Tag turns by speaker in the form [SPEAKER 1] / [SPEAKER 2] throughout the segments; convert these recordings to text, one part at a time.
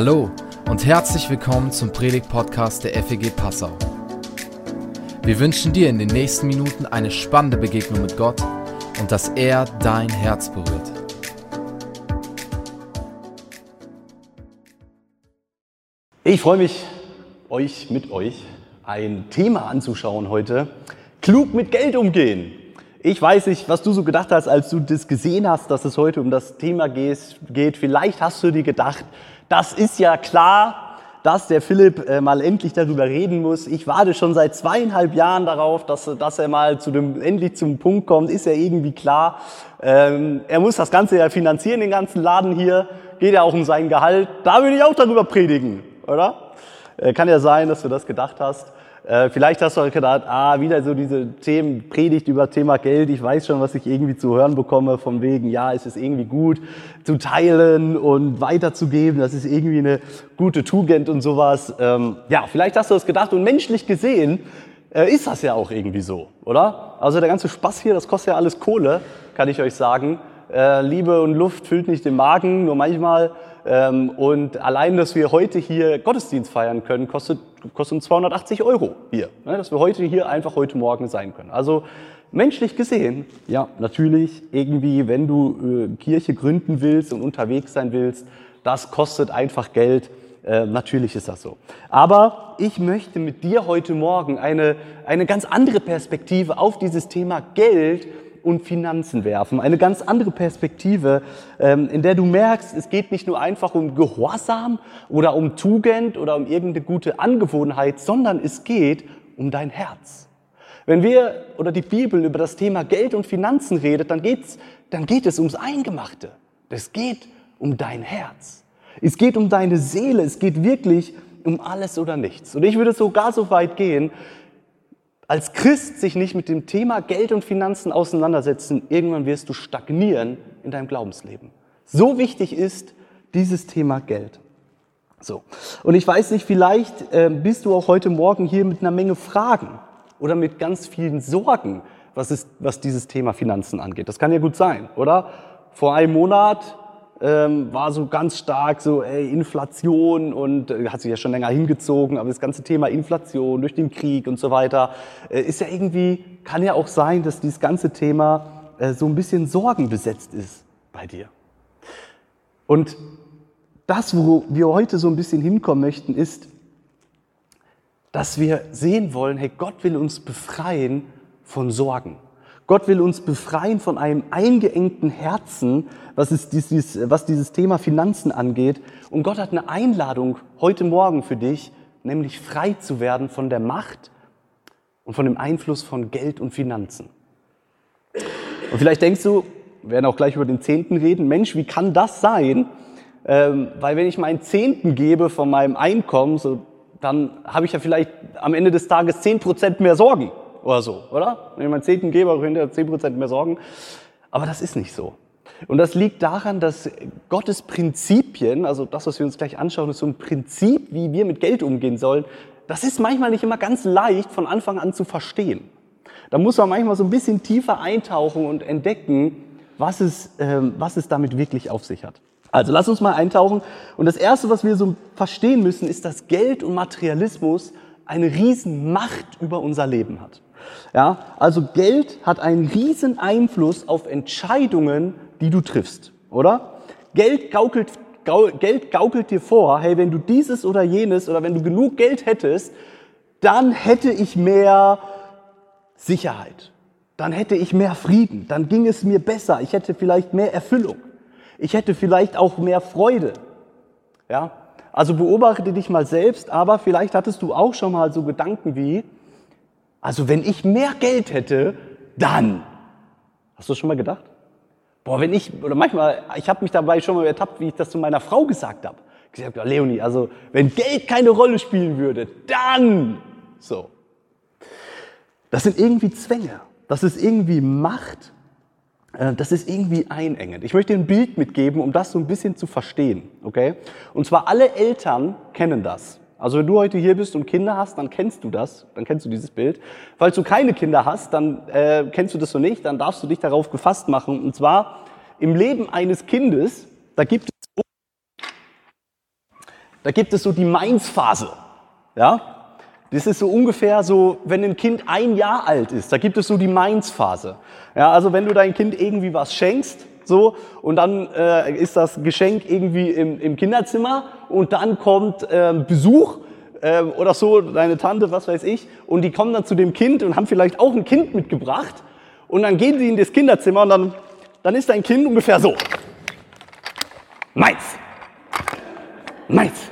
[SPEAKER 1] Hallo und herzlich willkommen zum Predigt-Podcast der FEG Passau. Wir wünschen dir in den nächsten Minuten eine spannende Begegnung mit Gott und dass er dein Herz berührt.
[SPEAKER 2] Ich freue mich, euch mit euch ein Thema anzuschauen heute. Klug mit Geld umgehen. Ich weiß nicht, was du so gedacht hast, als du das gesehen hast, dass es heute um das Thema geht. Vielleicht hast du dir gedacht, das ist ja klar, dass der Philipp äh, mal endlich darüber reden muss. Ich warte schon seit zweieinhalb Jahren darauf, dass, dass er mal zu dem, endlich zum Punkt kommt. Ist ja irgendwie klar. Ähm, er muss das Ganze ja finanzieren, den ganzen Laden hier. Geht ja auch um sein Gehalt. Da würde ich auch darüber predigen, oder? Äh, kann ja sein, dass du das gedacht hast. Äh, vielleicht hast du auch gedacht, ah, wieder so diese Themen, Predigt über Thema Geld. Ich weiß schon, was ich irgendwie zu hören bekomme, von wegen, ja, es ist irgendwie gut zu teilen und weiterzugeben. Das ist irgendwie eine gute Tugend und sowas. Ähm, ja, vielleicht hast du das gedacht und menschlich gesehen äh, ist das ja auch irgendwie so, oder? Also der ganze Spaß hier, das kostet ja alles Kohle, kann ich euch sagen. Äh, Liebe und Luft füllt nicht den Magen, nur manchmal und allein, dass wir heute hier Gottesdienst feiern können, kostet, kostet uns 280 Euro hier. Ne? Dass wir heute hier einfach heute Morgen sein können. Also menschlich gesehen, ja, natürlich irgendwie, wenn du äh, Kirche gründen willst und unterwegs sein willst, das kostet einfach Geld. Äh, natürlich ist das so. Aber ich möchte mit dir heute Morgen eine, eine ganz andere Perspektive auf dieses Thema Geld und Finanzen werfen. Eine ganz andere Perspektive, ähm, in der du merkst, es geht nicht nur einfach um Gehorsam oder um Tugend oder um irgendeine gute Angewohnheit, sondern es geht um dein Herz. Wenn wir oder die Bibel über das Thema Geld und Finanzen redet, dann, geht's, dann geht es ums Eingemachte. Es geht um dein Herz. Es geht um deine Seele. Es geht wirklich um alles oder nichts. Und ich würde sogar so weit gehen, als Christ sich nicht mit dem Thema Geld und Finanzen auseinandersetzen, irgendwann wirst du stagnieren in deinem Glaubensleben. So wichtig ist dieses Thema Geld. So. Und ich weiß nicht, vielleicht äh, bist du auch heute Morgen hier mit einer Menge Fragen oder mit ganz vielen Sorgen, was, ist, was dieses Thema Finanzen angeht. Das kann ja gut sein, oder? Vor einem Monat ähm, war so ganz stark so ey, Inflation und äh, hat sich ja schon länger hingezogen, aber das ganze Thema Inflation durch den Krieg und so weiter äh, ist ja irgendwie, kann ja auch sein, dass dieses ganze Thema äh, so ein bisschen sorgenbesetzt ist bei dir. Und das, wo wir heute so ein bisschen hinkommen möchten, ist, dass wir sehen wollen, hey, Gott will uns befreien von Sorgen. Gott will uns befreien von einem eingeengten Herzen, was, ist dieses, was dieses Thema Finanzen angeht. Und Gott hat eine Einladung heute Morgen für dich, nämlich frei zu werden von der Macht und von dem Einfluss von Geld und Finanzen. Und vielleicht denkst du, wir werden auch gleich über den Zehnten reden, Mensch, wie kann das sein? Ähm, weil wenn ich meinen Zehnten gebe von meinem Einkommen, so, dann habe ich ja vielleicht am Ende des Tages zehn Prozent mehr Sorgen oder so, oder? Wenn ich meinen zehnten gebe, habe ich hinterher 10% mehr Sorgen. Aber das ist nicht so. Und das liegt daran, dass Gottes Prinzipien, also das, was wir uns gleich anschauen, ist so ein Prinzip, wie wir mit Geld umgehen sollen. Das ist manchmal nicht immer ganz leicht von Anfang an zu verstehen. Da muss man manchmal so ein bisschen tiefer eintauchen und entdecken, was es, ähm, was es damit wirklich auf sich hat. Also lass uns mal eintauchen. Und das Erste, was wir so verstehen müssen, ist, dass Geld und Materialismus eine riesen Macht über unser Leben hat. Ja, also Geld hat einen riesen Einfluss auf Entscheidungen, die du triffst, oder? Geld gaukelt, Geld gaukelt dir vor, hey, wenn du dieses oder jenes oder wenn du genug Geld hättest, dann hätte ich mehr Sicherheit, dann hätte ich mehr Frieden, dann ging es mir besser, ich hätte vielleicht mehr Erfüllung, ich hätte vielleicht auch mehr Freude. Ja? Also beobachte dich mal selbst, aber vielleicht hattest du auch schon mal so Gedanken wie, also wenn ich mehr Geld hätte, dann. Hast du das schon mal gedacht? Boah, wenn ich, oder manchmal, ich habe mich dabei schon mal ertappt, wie ich das zu meiner Frau gesagt habe. Ich gesagt, Leonie, also wenn Geld keine Rolle spielen würde, dann. So. Das sind irgendwie Zwänge. Das ist irgendwie Macht. Äh, das ist irgendwie einengend. Ich möchte ein Bild mitgeben, um das so ein bisschen zu verstehen. Okay? Und zwar alle Eltern kennen das. Also wenn du heute hier bist und Kinder hast, dann kennst du das, dann kennst du dieses Bild. Falls du keine Kinder hast, dann äh, kennst du das so nicht, dann darfst du dich darauf gefasst machen. Und zwar im Leben eines Kindes, da gibt es Da gibt es so die Mainz-Phase. Ja? Das ist so ungefähr so, wenn ein Kind ein Jahr alt ist, da gibt es so die Mainz-Phase. Ja, also wenn du dein Kind irgendwie was schenkst, so, und dann äh, ist das Geschenk irgendwie im, im Kinderzimmer und dann kommt äh, Besuch äh, oder so, deine Tante, was weiß ich, und die kommen dann zu dem Kind und haben vielleicht auch ein Kind mitgebracht und dann gehen sie in das Kinderzimmer und dann, dann ist dein Kind ungefähr so. Meins. Meins.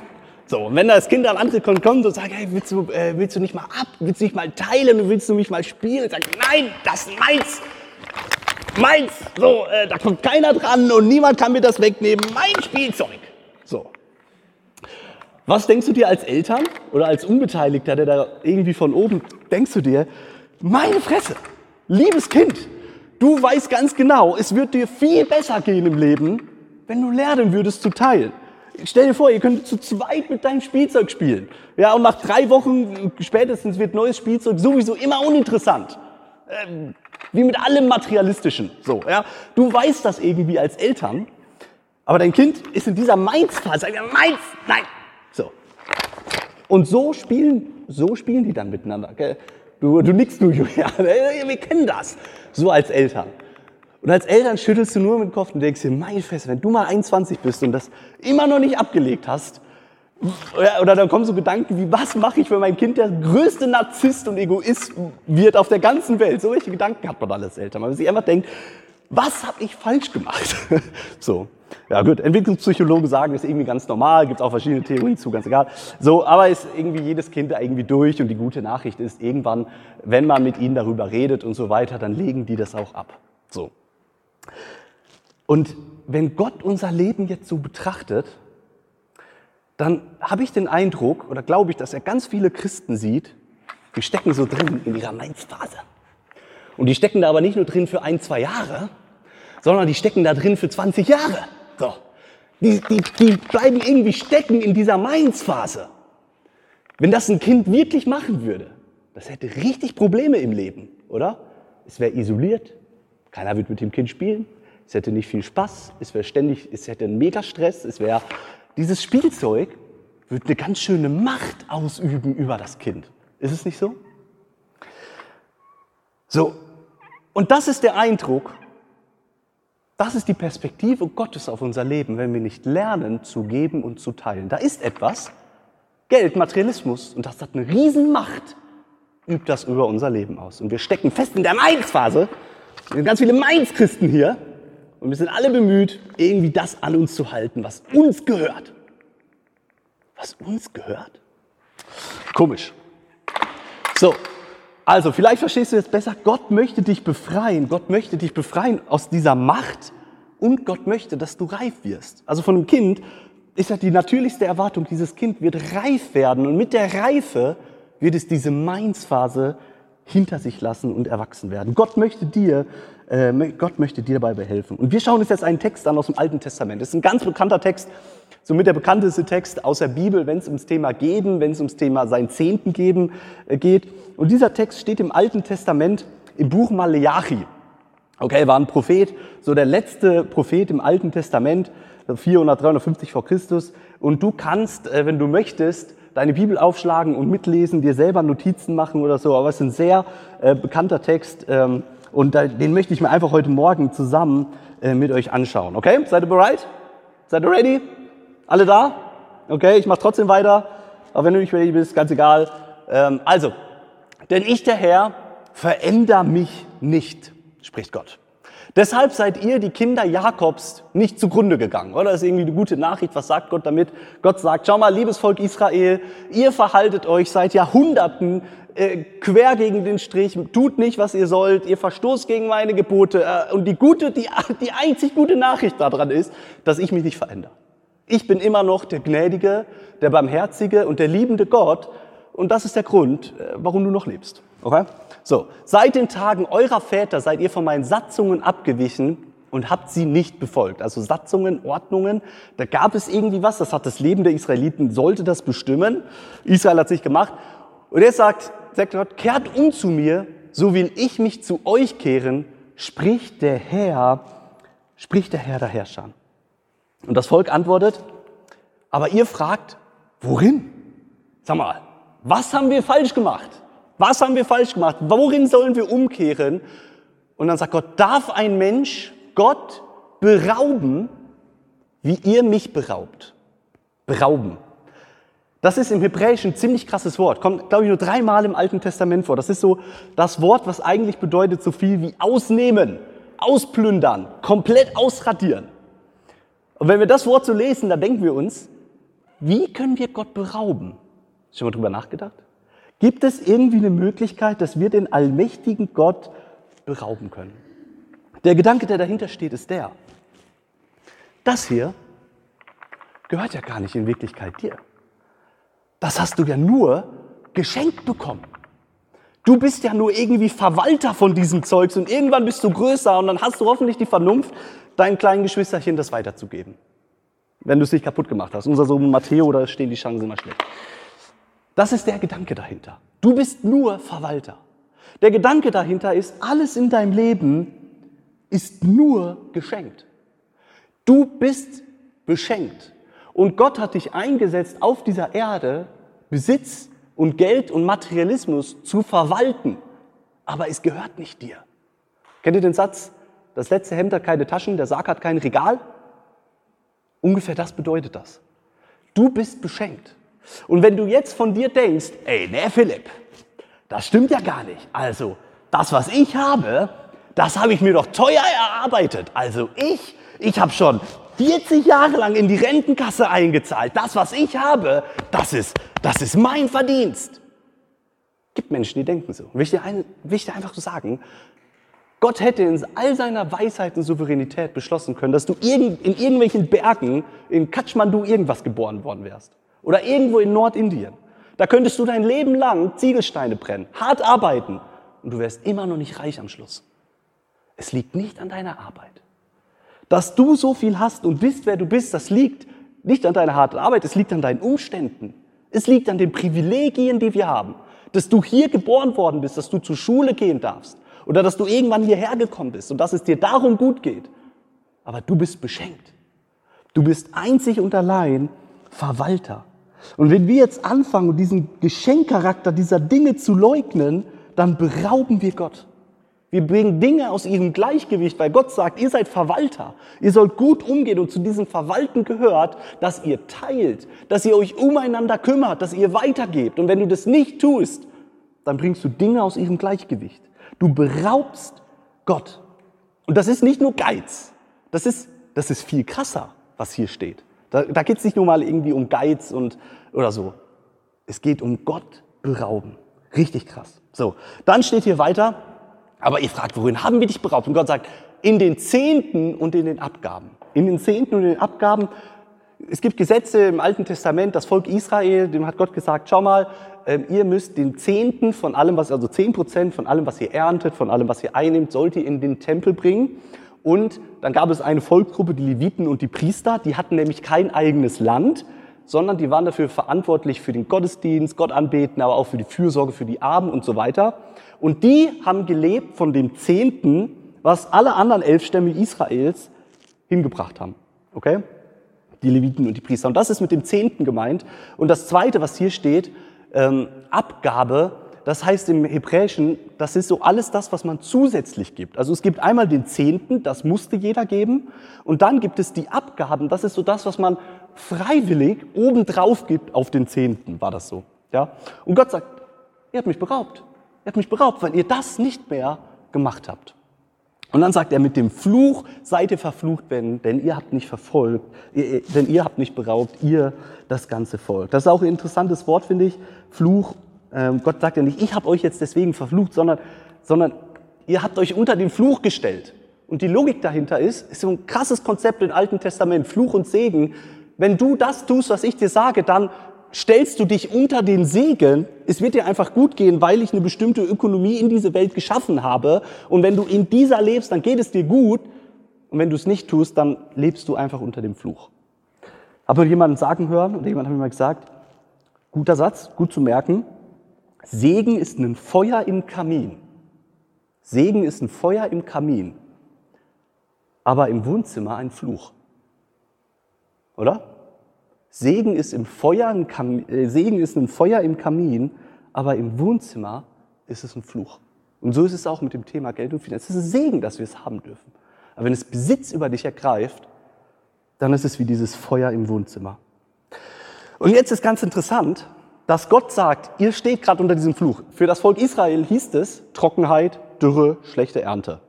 [SPEAKER 2] So, und wenn das Kind dann andere kommt, und sagt, hey, willst du, äh, willst du nicht mal ab, willst du nicht mal teilen, willst du mich mal spielen? Sagt, nein, das ist meins. Meins. So, äh, da kommt keiner dran und niemand kann mir das wegnehmen. Mein Spielzeug. So. Was denkst du dir als Eltern oder als Unbeteiligter, der da irgendwie von oben, denkst du dir, meine Fresse, liebes Kind, du weißt ganz genau, es wird dir viel besser gehen im Leben, wenn du lernen würdest zu teilen. Stell dir vor, ihr könnt zu zweit mit deinem Spielzeug spielen. Ja, und nach drei Wochen spätestens wird neues Spielzeug sowieso immer uninteressant. Ähm, wie mit allem Materialistischen. So, ja. Du weißt das irgendwie als Eltern, aber dein Kind ist in dieser Mainz-Phase. Sagt, Mainz, nein. So. Und so spielen, so spielen die dann miteinander. Gell? Du, du nix, du, Julian. Wir kennen das. So als Eltern. Und als Eltern schüttelst du nur mit dem Kopf und denkst dir, mein Fest, wenn du mal 21 bist und das immer noch nicht abgelegt hast, oder dann kommen so Gedanken wie, was mache ich, wenn mein Kind der größte Narzisst und Egoist wird auf der ganzen Welt? So welche Gedanken hat man als Eltern. Man sich einfach denkt, was habe ich falsch gemacht? so. Ja gut, Entwicklungspsychologen sagen, ist irgendwie ganz normal, gibt auch verschiedene Theorien zu, ganz egal. So, aber ist irgendwie jedes Kind da irgendwie durch und die gute Nachricht ist, irgendwann, wenn man mit ihnen darüber redet und so weiter, dann legen die das auch ab. So. Und wenn Gott unser Leben jetzt so betrachtet, dann habe ich den Eindruck oder glaube ich, dass er ganz viele Christen sieht, die stecken so drin in ihrer Mainz-Phase. Und die stecken da aber nicht nur drin für ein, zwei Jahre, sondern die stecken da drin für 20 Jahre. So. Die, die, die bleiben irgendwie stecken in dieser Mainz-Phase. Wenn das ein Kind wirklich machen würde, das hätte richtig Probleme im Leben, oder? Es wäre isoliert, keiner wird mit dem Kind spielen. Es hätte nicht viel Spaß. Es wäre ständig, es hätte einen Megastress. Es wäre, dieses Spielzeug wird eine ganz schöne Macht ausüben über das Kind. Ist es nicht so? So. Und das ist der Eindruck, das ist die Perspektive Gottes auf unser Leben, wenn wir nicht lernen zu geben und zu teilen. Da ist etwas, Geld, Materialismus, und das hat eine Riesenmacht, übt das über unser Leben aus. Und wir stecken fest in der Mainz-Phase ganz viele Mainz-Christen hier und wir sind alle bemüht, irgendwie das an uns zu halten, was uns gehört. Was uns gehört? Komisch. So, also vielleicht verstehst du jetzt besser, Gott möchte dich befreien. Gott möchte dich befreien aus dieser Macht und Gott möchte, dass du reif wirst. Also von einem Kind ist ja die natürlichste Erwartung, dieses Kind wird reif werden und mit der Reife wird es diese Mainz-Phase hinter sich lassen und erwachsen werden. Gott möchte dir, äh, Gott möchte dir dabei behelfen. Und wir schauen uns jetzt einen Text an aus dem Alten Testament. Das ist ein ganz bekannter Text, somit der bekannteste Text aus der Bibel, wenn es ums Thema Geben, wenn es ums Thema sein Zehnten geben äh, geht. Und dieser Text steht im Alten Testament im Buch Maleachi. Okay, war ein Prophet, so der letzte Prophet im Alten Testament, 400, 350 vor Christus. Und du kannst, äh, wenn du möchtest, deine Bibel aufschlagen und mitlesen, dir selber Notizen machen oder so. Aber es ist ein sehr äh, bekannter Text ähm, und da, den möchte ich mir einfach heute Morgen zusammen äh, mit euch anschauen. Okay? Seid ihr bereit? Seid ihr ready? Alle da? Okay, ich mache trotzdem weiter. Aber wenn du nicht ready bist, ganz egal. Ähm, also, denn ich, der Herr, veränder mich nicht, spricht Gott. Deshalb seid ihr, die Kinder Jakobs, nicht zugrunde gegangen. Oder das ist irgendwie eine gute Nachricht. Was sagt Gott damit? Gott sagt, schau mal, liebes Volk Israel, ihr verhaltet euch seit Jahrhunderten äh, quer gegen den Strich, tut nicht, was ihr sollt, ihr verstoßt gegen meine Gebote. Äh, und die gute, die, die einzig gute Nachricht daran ist, dass ich mich nicht verändere. Ich bin immer noch der gnädige, der barmherzige und der liebende Gott. Und das ist der Grund, äh, warum du noch lebst. Okay? So, seit den Tagen eurer Väter seid ihr von meinen Satzungen abgewichen und habt sie nicht befolgt. Also Satzungen, Ordnungen, da gab es irgendwie was, das hat das Leben der Israeliten, sollte das bestimmen. Israel hat sich gemacht. Und er sagt, sagt Gott, kehrt um zu mir, so will ich mich zu euch kehren, spricht der Herr, spricht der Herr der Herrscher. Und das Volk antwortet, aber ihr fragt, Worin? Sag mal, was haben wir falsch gemacht? Was haben wir falsch gemacht? Worin sollen wir umkehren? Und dann sagt Gott, darf ein Mensch Gott berauben, wie ihr mich beraubt? Berauben. Das ist im Hebräischen ein ziemlich krasses Wort. Kommt, glaube ich, nur dreimal im Alten Testament vor. Das ist so das Wort, was eigentlich bedeutet so viel wie ausnehmen, ausplündern, komplett ausradieren. Und wenn wir das Wort so lesen, dann denken wir uns, wie können wir Gott berauben? Schon mal drüber nachgedacht? Gibt es irgendwie eine Möglichkeit, dass wir den allmächtigen Gott berauben können? Der Gedanke, der dahinter steht, ist der. Das hier gehört ja gar nicht in Wirklichkeit dir. Das hast du ja nur geschenkt bekommen. Du bist ja nur irgendwie Verwalter von diesem Zeugs und irgendwann bist du größer und dann hast du hoffentlich die Vernunft, deinen kleinen Geschwisterchen das weiterzugeben. Wenn du es nicht kaputt gemacht hast. Unser Sohn Matteo, da stehen die Chancen immer schlecht. Das ist der Gedanke dahinter. Du bist nur Verwalter. Der Gedanke dahinter ist, alles in deinem Leben ist nur geschenkt. Du bist beschenkt. Und Gott hat dich eingesetzt, auf dieser Erde Besitz und Geld und Materialismus zu verwalten. Aber es gehört nicht dir. Kennt ihr den Satz? Das letzte Hemd hat keine Taschen, der Sarg hat kein Regal. Ungefähr das bedeutet das. Du bist beschenkt. Und wenn du jetzt von dir denkst, ey, ne Philipp, das stimmt ja gar nicht. Also, das, was ich habe, das habe ich mir doch teuer erarbeitet. Also ich, ich habe schon 40 Jahre lang in die Rentenkasse eingezahlt. Das, was ich habe, das ist, das ist mein Verdienst. Gibt Menschen, die denken so. Will ich dir, ein, will ich dir einfach so sagen, Gott hätte in all seiner Weisheit und Souveränität beschlossen können, dass du in irgendwelchen Bergen in Kathmandu irgendwas geboren worden wärst. Oder irgendwo in Nordindien. Da könntest du dein Leben lang Ziegelsteine brennen, hart arbeiten und du wärst immer noch nicht reich am Schluss. Es liegt nicht an deiner Arbeit. Dass du so viel hast und bist, wer du bist, das liegt nicht an deiner harten Arbeit, es liegt an deinen Umständen. Es liegt an den Privilegien, die wir haben. Dass du hier geboren worden bist, dass du zur Schule gehen darfst, oder dass du irgendwann hierher gekommen bist und dass es dir darum gut geht. Aber du bist beschenkt. Du bist einzig und allein Verwalter. Und wenn wir jetzt anfangen, diesen Geschenkcharakter dieser Dinge zu leugnen, dann berauben wir Gott. Wir bringen Dinge aus ihrem Gleichgewicht, weil Gott sagt, ihr seid Verwalter. Ihr sollt gut umgehen und zu diesem Verwalten gehört, dass ihr teilt, dass ihr euch umeinander kümmert, dass ihr weitergebt. Und wenn du das nicht tust, dann bringst du Dinge aus ihrem Gleichgewicht. Du beraubst Gott. Und das ist nicht nur Geiz. Das ist, das ist viel krasser, was hier steht. Da, da geht es nicht nur mal irgendwie um Geiz und, oder so. Es geht um Gott berauben. Richtig krass. So, dann steht hier weiter, aber ihr fragt, worin haben wir dich beraubt? Und Gott sagt, in den Zehnten und in den Abgaben. In den Zehnten und in den Abgaben. Es gibt Gesetze im Alten Testament, das Volk Israel, dem hat Gott gesagt, schau mal, ähm, ihr müsst den Zehnten von allem, was, also zehn Prozent von allem, was ihr erntet, von allem, was ihr einnimmt, sollt ihr in den Tempel bringen. Und dann gab es eine Volksgruppe, die Leviten und die Priester, die hatten nämlich kein eigenes Land, sondern die waren dafür verantwortlich für den Gottesdienst, Gott anbeten, aber auch für die Fürsorge für die Armen und so weiter. Und die haben gelebt von dem Zehnten, was alle anderen elf Stämme Israels hingebracht haben. Okay? Die Leviten und die Priester. Und das ist mit dem Zehnten gemeint. Und das Zweite, was hier steht, ähm, Abgabe, das heißt im Hebräischen, das ist so alles das, was man zusätzlich gibt. Also es gibt einmal den Zehnten, das musste jeder geben, und dann gibt es die Abgaben, das ist so das, was man freiwillig obendrauf gibt auf den Zehnten, war das so. Ja? Und Gott sagt, ihr habt mich beraubt. Ihr habt mich beraubt, weil ihr das nicht mehr gemacht habt. Und dann sagt er, mit dem Fluch seid ihr verflucht, wenn, denn ihr habt nicht verfolgt, denn ihr habt nicht beraubt, ihr das ganze Volk. Das ist auch ein interessantes Wort, finde ich. Fluch. Ähm, Gott sagt ja nicht, ich habe euch jetzt deswegen verflucht, sondern, sondern ihr habt euch unter den Fluch gestellt. Und die Logik dahinter ist, ist so ein krasses Konzept im Alten Testament, Fluch und Segen. Wenn du das tust, was ich dir sage, dann stellst du dich unter den Segen, es wird dir einfach gut gehen, weil ich eine bestimmte Ökonomie in diese Welt geschaffen habe. Und wenn du in dieser lebst, dann geht es dir gut. Und wenn du es nicht tust, dann lebst du einfach unter dem Fluch. Habe jemanden sagen hören und jemand hat mir mal gesagt, guter Satz, gut zu merken, Segen ist ein Feuer im Kamin. Segen ist ein Feuer im Kamin, aber im Wohnzimmer ein Fluch. Oder? Segen ist, im Feuer ein Kam äh, Segen ist ein Feuer im Kamin, aber im Wohnzimmer ist es ein Fluch. Und so ist es auch mit dem Thema Geld und Finanzen. Es ist ein Segen, dass wir es haben dürfen. Aber wenn es Besitz über dich ergreift, dann ist es wie dieses Feuer im Wohnzimmer. Und jetzt ist ganz interessant, dass Gott sagt, ihr steht gerade unter diesem Fluch. Für das Volk Israel hieß es Trockenheit, Dürre, schlechte Ernte.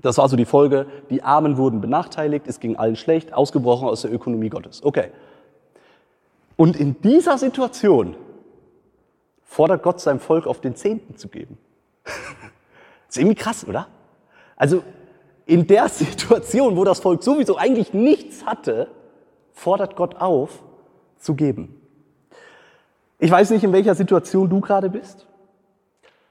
[SPEAKER 2] Das war so die Folge, die Armen wurden benachteiligt, es ging allen schlecht, ausgebrochen aus der Ökonomie Gottes. Okay. Und in dieser Situation fordert Gott seinem Volk auf den Zehnten zu geben. ist irgendwie krass, oder? Also in der Situation, wo das Volk sowieso eigentlich nichts hatte, fordert Gott auf, zu geben. Ich weiß nicht, in welcher Situation du gerade bist,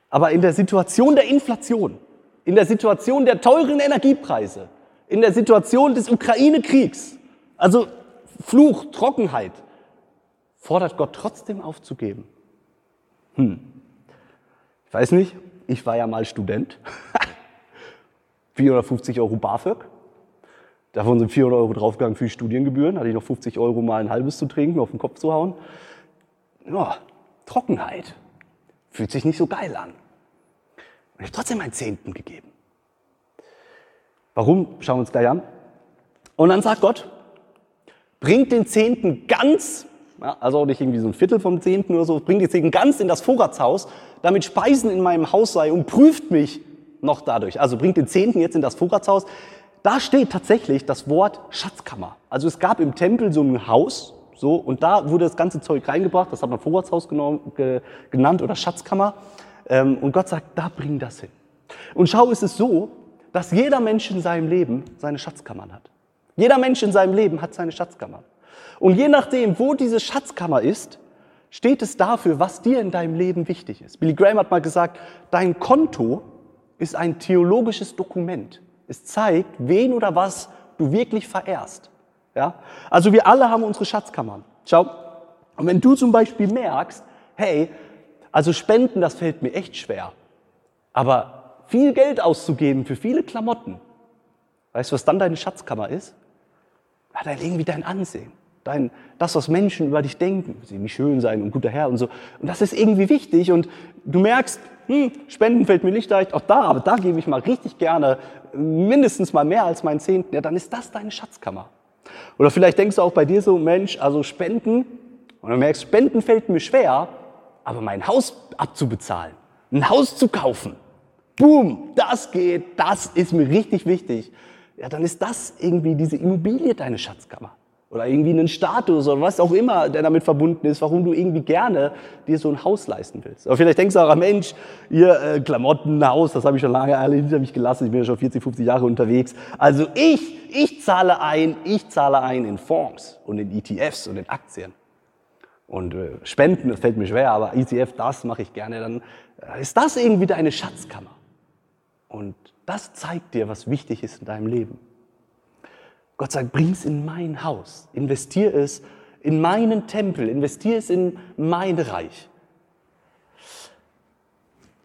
[SPEAKER 2] aber in der Situation der Inflation, in der Situation der teuren Energiepreise, in der Situation des Ukraine-Kriegs, also Fluch, Trockenheit, fordert Gott trotzdem aufzugeben. Hm. Ich weiß nicht, ich war ja mal Student. 450 Euro BAföG. Davon sind 400 Euro draufgegangen für die Studiengebühren. Hatte ich noch 50 Euro mal ein halbes zu trinken, auf den Kopf zu hauen. Ja, Trockenheit. Fühlt sich nicht so geil an. Und ich habe trotzdem einen Zehnten gegeben. Warum? Schauen wir uns gleich an. Und dann sagt Gott, bringt den Zehnten ganz, ja, also nicht irgendwie so ein Viertel vom Zehnten oder so, bringt den Zehnten ganz in das Vorratshaus, damit Speisen in meinem Haus sei und prüft mich noch dadurch. Also bringt den Zehnten jetzt in das Vorratshaus. Da steht tatsächlich das Wort Schatzkammer. Also es gab im Tempel so ein Haus, so, und da wurde das ganze Zeug reingebracht, das hat man Vorratshaus genannt oder Schatzkammer. Ähm, und Gott sagt, da bring das hin. Und schau, es ist so, dass jeder Mensch in seinem Leben seine Schatzkammern hat. Jeder Mensch in seinem Leben hat seine Schatzkammer. Und je nachdem, wo diese Schatzkammer ist, steht es dafür, was dir in deinem Leben wichtig ist. Billy Graham hat mal gesagt, dein Konto ist ein theologisches Dokument. Es zeigt, wen oder was du wirklich verehrst. Ja? Also wir alle haben unsere Schatzkammern. Schau, und wenn du zum Beispiel merkst, hey, also Spenden, das fällt mir echt schwer, aber viel Geld auszugeben für viele Klamotten, weißt du, was dann deine Schatzkammer ist? Ja, dann irgendwie dein Ansehen dein, das, was Menschen über dich denken, sie nicht schön sein und guter Herr und so. Und das ist irgendwie wichtig und du merkst, hm, Spenden fällt mir nicht leicht, auch da, aber da gebe ich mal richtig gerne mindestens mal mehr als meinen Zehnten, ja, dann ist das deine Schatzkammer. Oder vielleicht denkst du auch bei dir so, Mensch, also Spenden, und du merkst, Spenden fällt mir schwer, aber mein Haus abzubezahlen, ein Haus zu kaufen, boom, das geht, das ist mir richtig wichtig. Ja, dann ist das irgendwie diese Immobilie deine Schatzkammer oder irgendwie einen Status oder was auch immer, der damit verbunden ist, warum du irgendwie gerne dir so ein Haus leisten willst. Aber vielleicht denkst du auch, Mensch, ihr äh, Klamotten, Haus, das habe ich schon lange alle hinter mich gelassen, ich bin ja schon 40, 50 Jahre unterwegs. Also ich, ich zahle ein, ich zahle ein in Fonds und in ETFs und in Aktien. Und äh, Spenden, das fällt mir schwer, aber ETF, das mache ich gerne. Dann äh, ist das irgendwie deine Schatzkammer. Und das zeigt dir, was wichtig ist in deinem Leben. Gott sagt, bring es in mein Haus, investier es in meinen Tempel, investier es in mein Reich.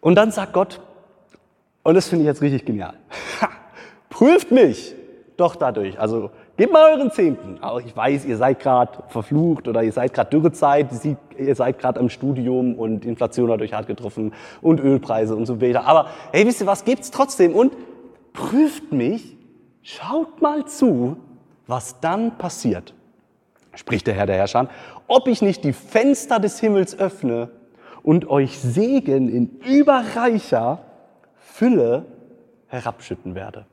[SPEAKER 2] Und dann sagt Gott, und das finde ich jetzt richtig genial, prüft mich doch dadurch. Also gebt mal euren Zehnten. Auch ich weiß, ihr seid gerade verflucht oder ihr seid gerade Dürrezeit, ihr seid gerade am Studium und Inflation hat euch hart getroffen und Ölpreise und so weiter. Aber hey, wisst ihr was, gebt's trotzdem und prüft mich, schaut mal zu, was dann passiert, spricht der Herr der Herrscher, ob ich nicht die Fenster des Himmels öffne und euch Segen in überreicher Fülle herabschütten werde.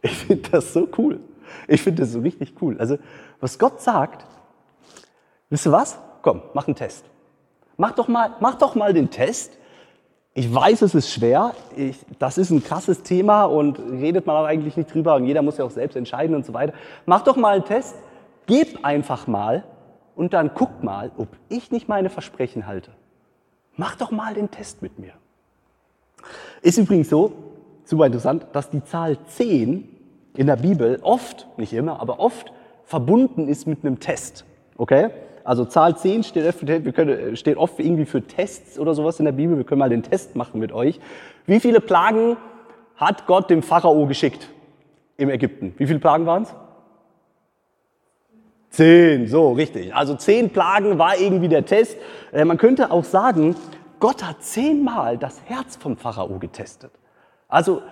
[SPEAKER 2] Ich finde das so cool. Ich finde das so richtig cool. Also, was Gott sagt, wisst ihr was? Komm, mach einen Test. Mach doch mal, mach doch mal den Test, ich weiß, es ist schwer. Ich, das ist ein krasses Thema und redet man auch eigentlich nicht drüber und jeder muss ja auch selbst entscheiden und so weiter. Mach doch mal einen Test, gib einfach mal und dann guck mal, ob ich nicht meine Versprechen halte. Mach doch mal den Test mit mir. Ist übrigens so, super interessant, dass die Zahl 10 in der Bibel oft, nicht immer, aber oft verbunden ist mit einem Test. Okay? Also Zahl 10 steht, wir können, steht oft irgendwie für Tests oder sowas in der Bibel. Wir können mal den Test machen mit euch. Wie viele Plagen hat Gott dem Pharao geschickt im Ägypten? Wie viele Plagen waren es? Zehn, so richtig. Also zehn Plagen war irgendwie der Test. Äh, man könnte auch sagen, Gott hat zehnmal das Herz vom Pharao getestet. Also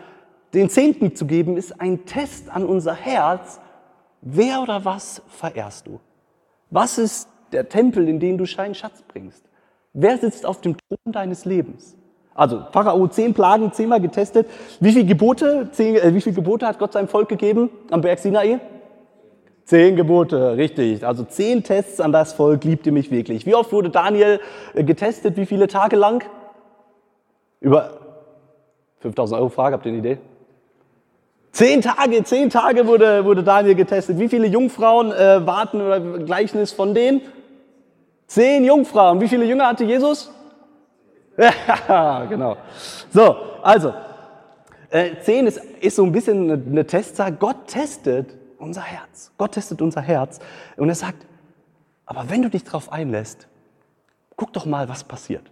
[SPEAKER 2] den Zehnten zu geben, ist ein Test an unser Herz. Wer oder was verehrst du? Was ist der Tempel, in den du deinen Schatz bringst? Wer sitzt auf dem Thron deines Lebens? Also Pharao zehn Plagen, zehnmal getestet. Wie viele Gebote, zehn, äh, wie viele Gebote hat Gott seinem Volk gegeben am Berg Sinai? Zehn Gebote, richtig. Also zehn Tests an das Volk, liebt ihr mich wirklich. Wie oft wurde Daniel äh, getestet? Wie viele Tage lang? Über 5000 Euro Frage, habt ihr eine Idee? Zehn Tage, zehn Tage wurde, wurde Daniel getestet. Wie viele Jungfrauen äh, warten oder Gleichnis von denen? Zehn Jungfrauen. Wie viele Jünger hatte Jesus? Ja, genau. So, also, äh, zehn ist, ist so ein bisschen eine, eine Testzahl. Gott testet unser Herz. Gott testet unser Herz. Und er sagt, aber wenn du dich darauf einlässt, guck doch mal, was passiert.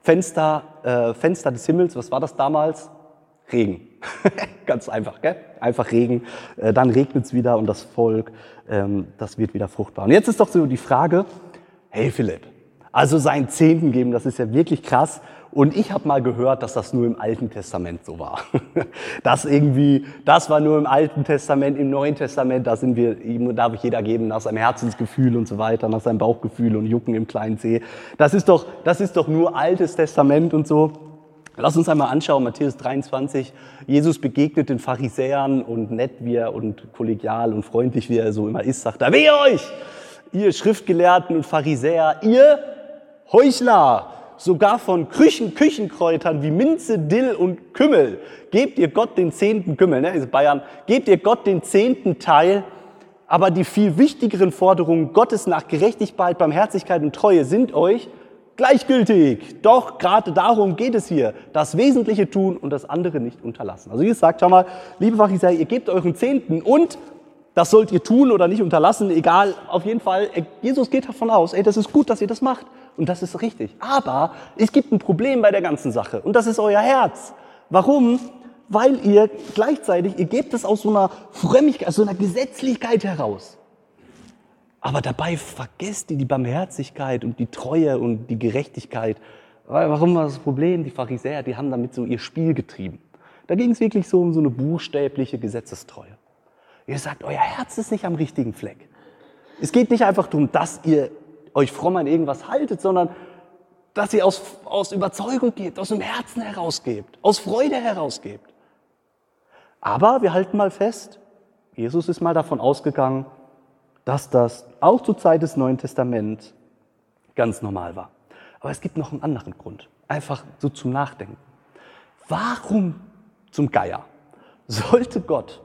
[SPEAKER 2] Fenster, äh, Fenster des Himmels, was war das damals? Regen. Ganz einfach, gell? Einfach Regen. Äh, dann regnet es wieder und das Volk, ähm, das wird wieder fruchtbar. Und jetzt ist doch so die Frage, hey Philipp, also seinen Zehnten geben, das ist ja wirklich krass. Und ich habe mal gehört, dass das nur im Alten Testament so war. Das irgendwie, das war nur im Alten Testament, im Neuen Testament, da sind wir, darf ich jeder geben nach seinem Herzensgefühl und so weiter, nach seinem Bauchgefühl und Jucken im kleinen See. Das ist doch, das ist doch nur Altes Testament und so. Lass uns einmal anschauen, Matthäus 23. Jesus begegnet den Pharisäern und nett wie er und kollegial und freundlich wie er so immer ist, sagt er, wehe euch, ihr Schriftgelehrten und Pharisäer, ihr Heuchler, sogar von Küchen, Küchenkräutern wie Minze, Dill und Kümmel, gebt ihr Gott den zehnten Kümmel, ne, ist Bayern, gebt ihr Gott den zehnten Teil, aber die viel wichtigeren Forderungen Gottes nach Gerechtigkeit, Barmherzigkeit und Treue sind euch gleichgültig. Doch gerade darum geht es hier. Das Wesentliche tun und das andere nicht unterlassen. Also Jesus sagt, schau mal, liebe Pharisäer, ihr gebt euren Zehnten und das sollt ihr tun oder nicht unterlassen, egal, auf jeden Fall, Jesus geht davon aus, ey, das ist gut, dass ihr das macht und das ist richtig. Aber es gibt ein Problem bei der ganzen Sache und das ist euer Herz. Warum? Weil ihr gleichzeitig, ihr gebt es aus so einer Frömmigkeit, aus so einer Gesetzlichkeit heraus. Aber dabei vergesst ihr die Barmherzigkeit und die Treue und die Gerechtigkeit. Warum war das Problem? Die Pharisäer, die haben damit so ihr Spiel getrieben. Da ging es wirklich so um so eine buchstäbliche Gesetzestreue. Ihr sagt, euer Herz ist nicht am richtigen Fleck. Es geht nicht einfach darum, dass ihr euch fromm an irgendwas haltet, sondern dass ihr aus, aus Überzeugung gebt, aus dem Herzen herausgebt, aus Freude herausgebt. Aber wir halten mal fest, Jesus ist mal davon ausgegangen, dass das auch zur Zeit des Neuen Testaments ganz normal war. Aber es gibt noch einen anderen Grund, einfach so zum Nachdenken. Warum zum Geier sollte Gott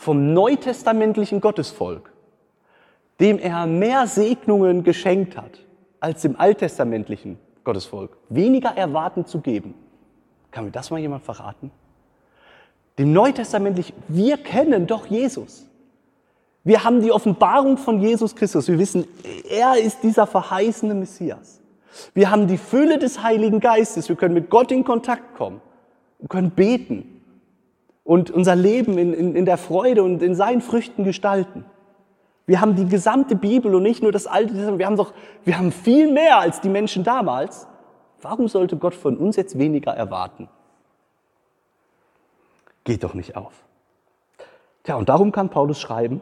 [SPEAKER 2] vom neutestamentlichen Gottesvolk dem er mehr Segnungen geschenkt hat als dem alttestamentlichen Gottesvolk, weniger erwarten zu geben. Kann mir das mal jemand verraten? Dem Neutestamentlich, wir kennen doch Jesus. Wir haben die Offenbarung von Jesus Christus. Wir wissen, er ist dieser verheißene Messias. Wir haben die Fülle des Heiligen Geistes. Wir können mit Gott in Kontakt kommen und können beten und unser Leben in, in, in der Freude und in seinen Früchten gestalten. Wir haben die gesamte Bibel und nicht nur das Alte Testament. Wir haben doch, wir haben viel mehr als die Menschen damals. Warum sollte Gott von uns jetzt weniger erwarten? Geht doch nicht auf. Tja, und darum kann Paulus schreiben,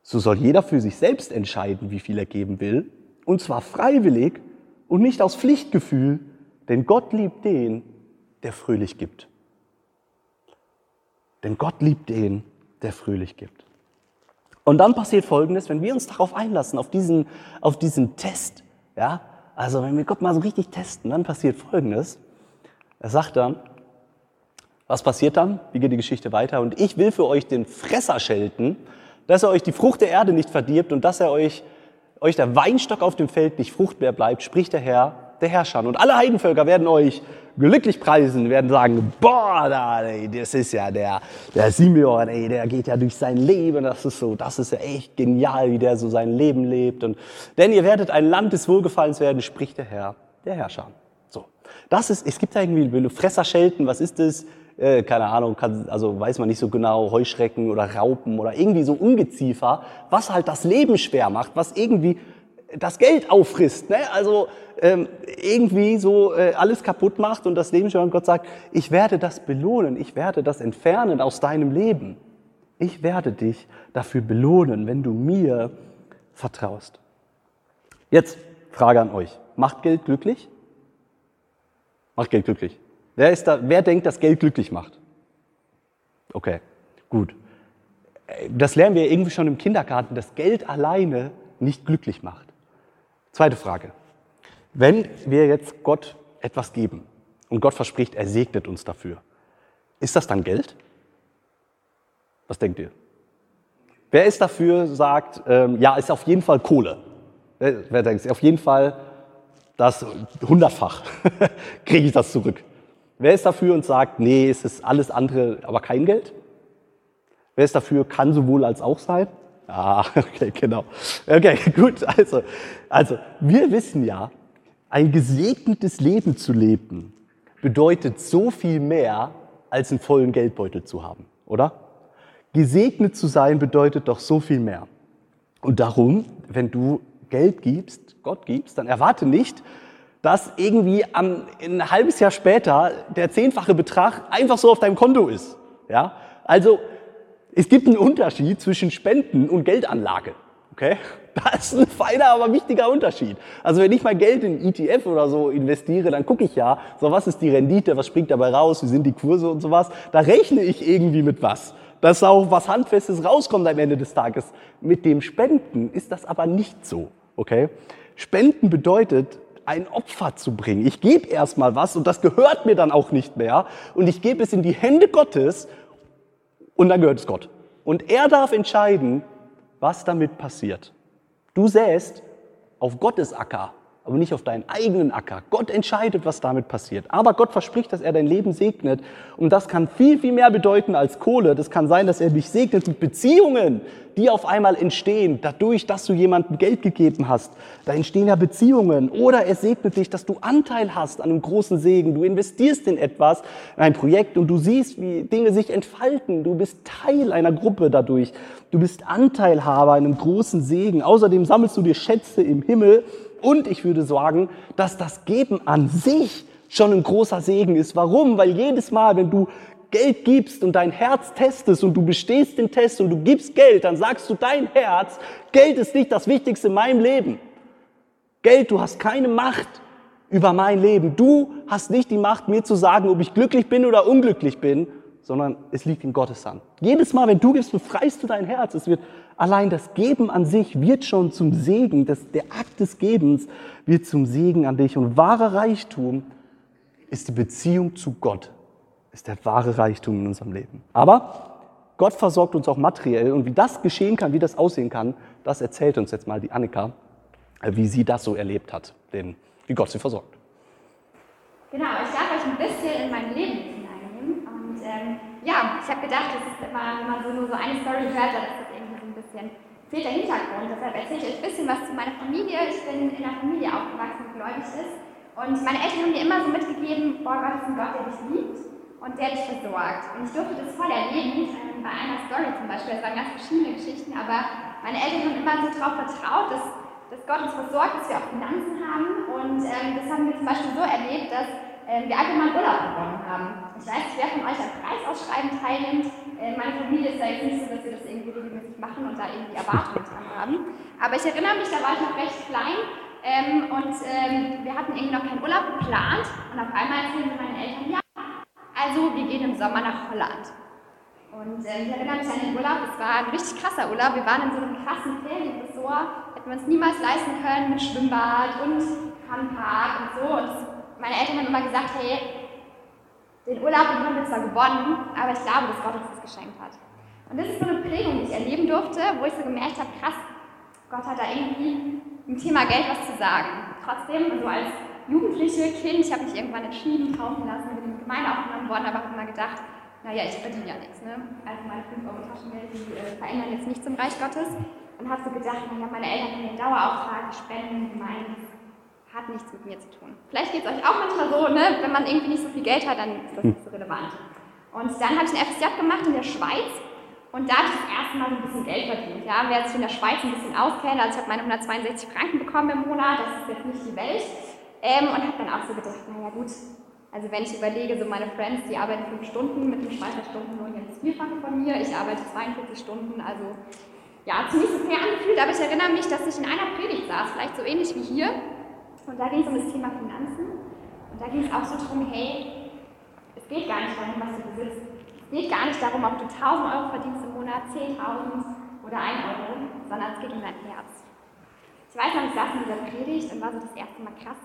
[SPEAKER 2] so soll jeder für sich selbst entscheiden, wie viel er geben will, und zwar freiwillig und nicht aus Pflichtgefühl, denn Gott liebt den, der fröhlich gibt. Denn Gott liebt den, der fröhlich gibt. Und dann passiert Folgendes, wenn wir uns darauf einlassen, auf diesen, auf diesen Test, ja, also wenn wir Gott mal so richtig testen, dann passiert Folgendes. Er sagt dann, was passiert dann? Wie geht die Geschichte weiter? Und ich will für euch den Fresser schelten, dass er euch die Frucht der Erde nicht verdirbt und dass er euch, euch der Weinstock auf dem Feld nicht fruchtbar bleibt, spricht der Herr, der Herrscher. Und alle Heidenvölker werden euch glücklich preisen, werden sagen, boah, da, ey, das ist ja der, der Simeon, ey, der geht ja durch sein Leben, das ist so, das ist ja echt genial, wie der so sein Leben lebt. Und, denn ihr werdet ein Land des Wohlgefallens werden, spricht der Herr, der Herrscher. So. Das ist, es gibt da irgendwie, wenn du Fresserschelten, was ist das? Äh, keine Ahnung, kann, also weiß man nicht so genau, Heuschrecken oder Raupen oder irgendwie so Ungeziefer, was halt das Leben schwer macht, was irgendwie das Geld auffrisst, ne? also ähm, irgendwie so äh, alles kaputt macht und das Leben und Gott sagt, ich werde das belohnen, ich werde das entfernen aus deinem Leben. Ich werde dich dafür belohnen, wenn du mir vertraust. Jetzt Frage an euch. Macht Geld glücklich? Macht Geld glücklich. Wer, ist da, wer denkt, dass Geld glücklich macht? Okay, gut. Das lernen wir irgendwie schon im Kindergarten, dass Geld alleine nicht glücklich macht. Zweite Frage. Wenn wir jetzt Gott etwas geben und Gott verspricht, er segnet uns dafür, ist das dann Geld? Was denkt ihr? Wer ist dafür, sagt, ähm, ja, ist auf jeden Fall Kohle. Wer denkt, auf jeden Fall das hundertfach kriege ich das zurück. Wer ist dafür und sagt, nee, es ist alles andere, aber kein Geld? Wer ist dafür, kann sowohl als auch sein? Ah, okay, genau. Okay, gut. Also, also, wir wissen ja, ein gesegnetes Leben zu leben bedeutet so viel mehr, als einen vollen Geldbeutel zu haben, oder? Gesegnet zu sein bedeutet doch so viel mehr. Und darum, wenn du Geld gibst, Gott gibst, dann erwarte nicht, dass irgendwie am, ein halbes Jahr später der zehnfache Betrag einfach so auf deinem Konto ist. Ja? Also es gibt einen Unterschied zwischen Spenden und Geldanlage. Okay? Das ist ein feiner, aber wichtiger Unterschied. Also wenn ich mein Geld in ETF oder so investiere, dann gucke ich ja, so was ist die Rendite, was springt dabei raus, wie sind die Kurse und sowas. Da rechne ich irgendwie mit was dass auch was Handfestes rauskommt am Ende des Tages. Mit dem Spenden ist das aber nicht so. Okay? Spenden bedeutet, ein Opfer zu bringen. Ich gebe erstmal was und das gehört mir dann auch nicht mehr und ich gebe es in die Hände Gottes und dann gehört es Gott. Und er darf entscheiden, was damit passiert. Du säst auf Gottes Acker aber nicht auf deinen eigenen Acker. Gott entscheidet, was damit passiert. Aber Gott verspricht, dass er dein Leben segnet. Und das kann viel, viel mehr bedeuten als Kohle. Das kann sein, dass er dich segnet mit Beziehungen, die auf einmal entstehen, dadurch, dass du jemandem Geld gegeben hast. Da entstehen ja Beziehungen. Oder er segnet dich, dass du Anteil hast an einem großen Segen. Du investierst in etwas, in ein Projekt und du siehst, wie Dinge sich entfalten. Du bist Teil einer Gruppe dadurch. Du bist Anteilhaber an einem großen Segen. Außerdem sammelst du dir Schätze im Himmel und ich würde sagen, dass das Geben an sich schon ein großer Segen ist. Warum? Weil jedes Mal, wenn du Geld gibst und dein Herz testest und du bestehst den Test und du gibst Geld, dann sagst du dein Herz, Geld ist nicht das Wichtigste in meinem Leben. Geld, du hast keine Macht über mein Leben. Du hast nicht die Macht, mir zu sagen, ob ich glücklich bin oder unglücklich bin, sondern es liegt in Gottes Hand. Jedes Mal, wenn du gibst, befreist du dein Herz. Es wird Allein das Geben an sich wird schon zum Segen, das, der Akt des Gebens wird zum Segen an dich. Und wahrer Reichtum ist die Beziehung zu Gott, ist der wahre Reichtum in unserem Leben. Aber Gott versorgt uns auch materiell und wie das geschehen kann, wie das aussehen kann, das erzählt uns jetzt mal die Annika, wie sie das so erlebt hat, denn wie Gott sie versorgt.
[SPEAKER 3] Genau, ich darf euch ein bisschen in mein Leben ja, ich habe gedacht, das ist immer, wenn man so nur so eine Story hört, dann ist das bisschen fehlt der Hintergrund. Deshalb erzähle ich euch ein bisschen was zu meiner Familie. Ich bin in einer Familie aufgewachsen, die gläubig ist. Und meine Eltern haben mir immer so mitgegeben, boah, Gott ist ein Gott, der dich liebt und der dich versorgt. Und ich durfte das voll erleben, ähm, bei einer Story zum Beispiel, das waren ganz verschiedene Geschichten, aber meine Eltern haben immer so darauf vertraut, dass, dass Gott uns versorgt, dass wir auch Finanzen haben. Und ähm, das haben wir zum Beispiel so erlebt, dass ähm, wir einfach mal Urlaub begonnen haben. Ich weiß nicht, wer Preisausschreiben teilnimmt. Äh, meine Familie ist da jetzt nicht so, dass wir das irgendwie regelmäßig machen und da irgendwie Erwartungen dran haben. Aber ich erinnere mich, da war ich noch recht klein ähm, und ähm, wir hatten irgendwie noch keinen Urlaub geplant und auf einmal erzählen meine Eltern, ja, also wir gehen im Sommer nach Holland. Und äh, ich erinnere mich an den Urlaub, das war ein richtig krasser Urlaub. Wir waren in so einem krassen Ferienresort, hätten wir uns niemals leisten können mit Schwimmbad und Funpark und so. Und meine Eltern haben immer gesagt, hey, den Urlaub haben wir zwar gewonnen, aber ich glaube, dass Gott uns das geschenkt hat. Und das ist so eine Prägung, die ich erleben durfte, wo ich so gemerkt habe, krass, Gott hat da irgendwie im Thema Geld was zu sagen. Trotzdem, so als jugendliche Kind, ich habe mich irgendwann entschieden, taufen lassen, mit dem Gemeinde aufgenommen worden, aber habe immer gedacht, naja, ich verdiene ja nichts. Ne? Also meine 5 Euro Taschengeld, die äh, verändern jetzt nicht zum Reich Gottes. Und habe so gedacht, naja, meine Eltern haben den Dauerauftrag, Spenden, Gemeinden, hat nichts mit mir zu tun. Vielleicht geht es euch auch manchmal so, ne? wenn man irgendwie nicht so viel Geld hat, dann ist das nicht so relevant. Und dann habe ich ein FSJ gemacht in der Schweiz und da habe ich das erste Mal so ein bisschen Geld verdient. Ja? Wer sich in der Schweiz ein bisschen auskennt, also ich habe meine 162 Franken bekommen im Monat, das ist jetzt nicht die Welt. Ähm, und habe dann auch so gedacht, naja gut, also wenn ich überlege, so meine Friends, die arbeiten fünf Stunden mit einem Schweizer Stundenlohn jetzt Vielfache von mir, ich arbeite 42 Stunden, also ja, ziemlich so fair angefühlt, aber ich erinnere mich, dass ich in einer Predigt saß, vielleicht so ähnlich wie hier, und da ging es um das Thema Finanzen. Und da ging es auch so darum, hey, es geht gar nicht darum, was du besitzt. Es geht gar nicht darum, ob du 1000 Euro verdienst im Monat, 10.000 oder 1 Euro, sondern es geht um dein Herz. Ich weiß noch, ich saß in dieser Predigt und war so das erste Mal krass.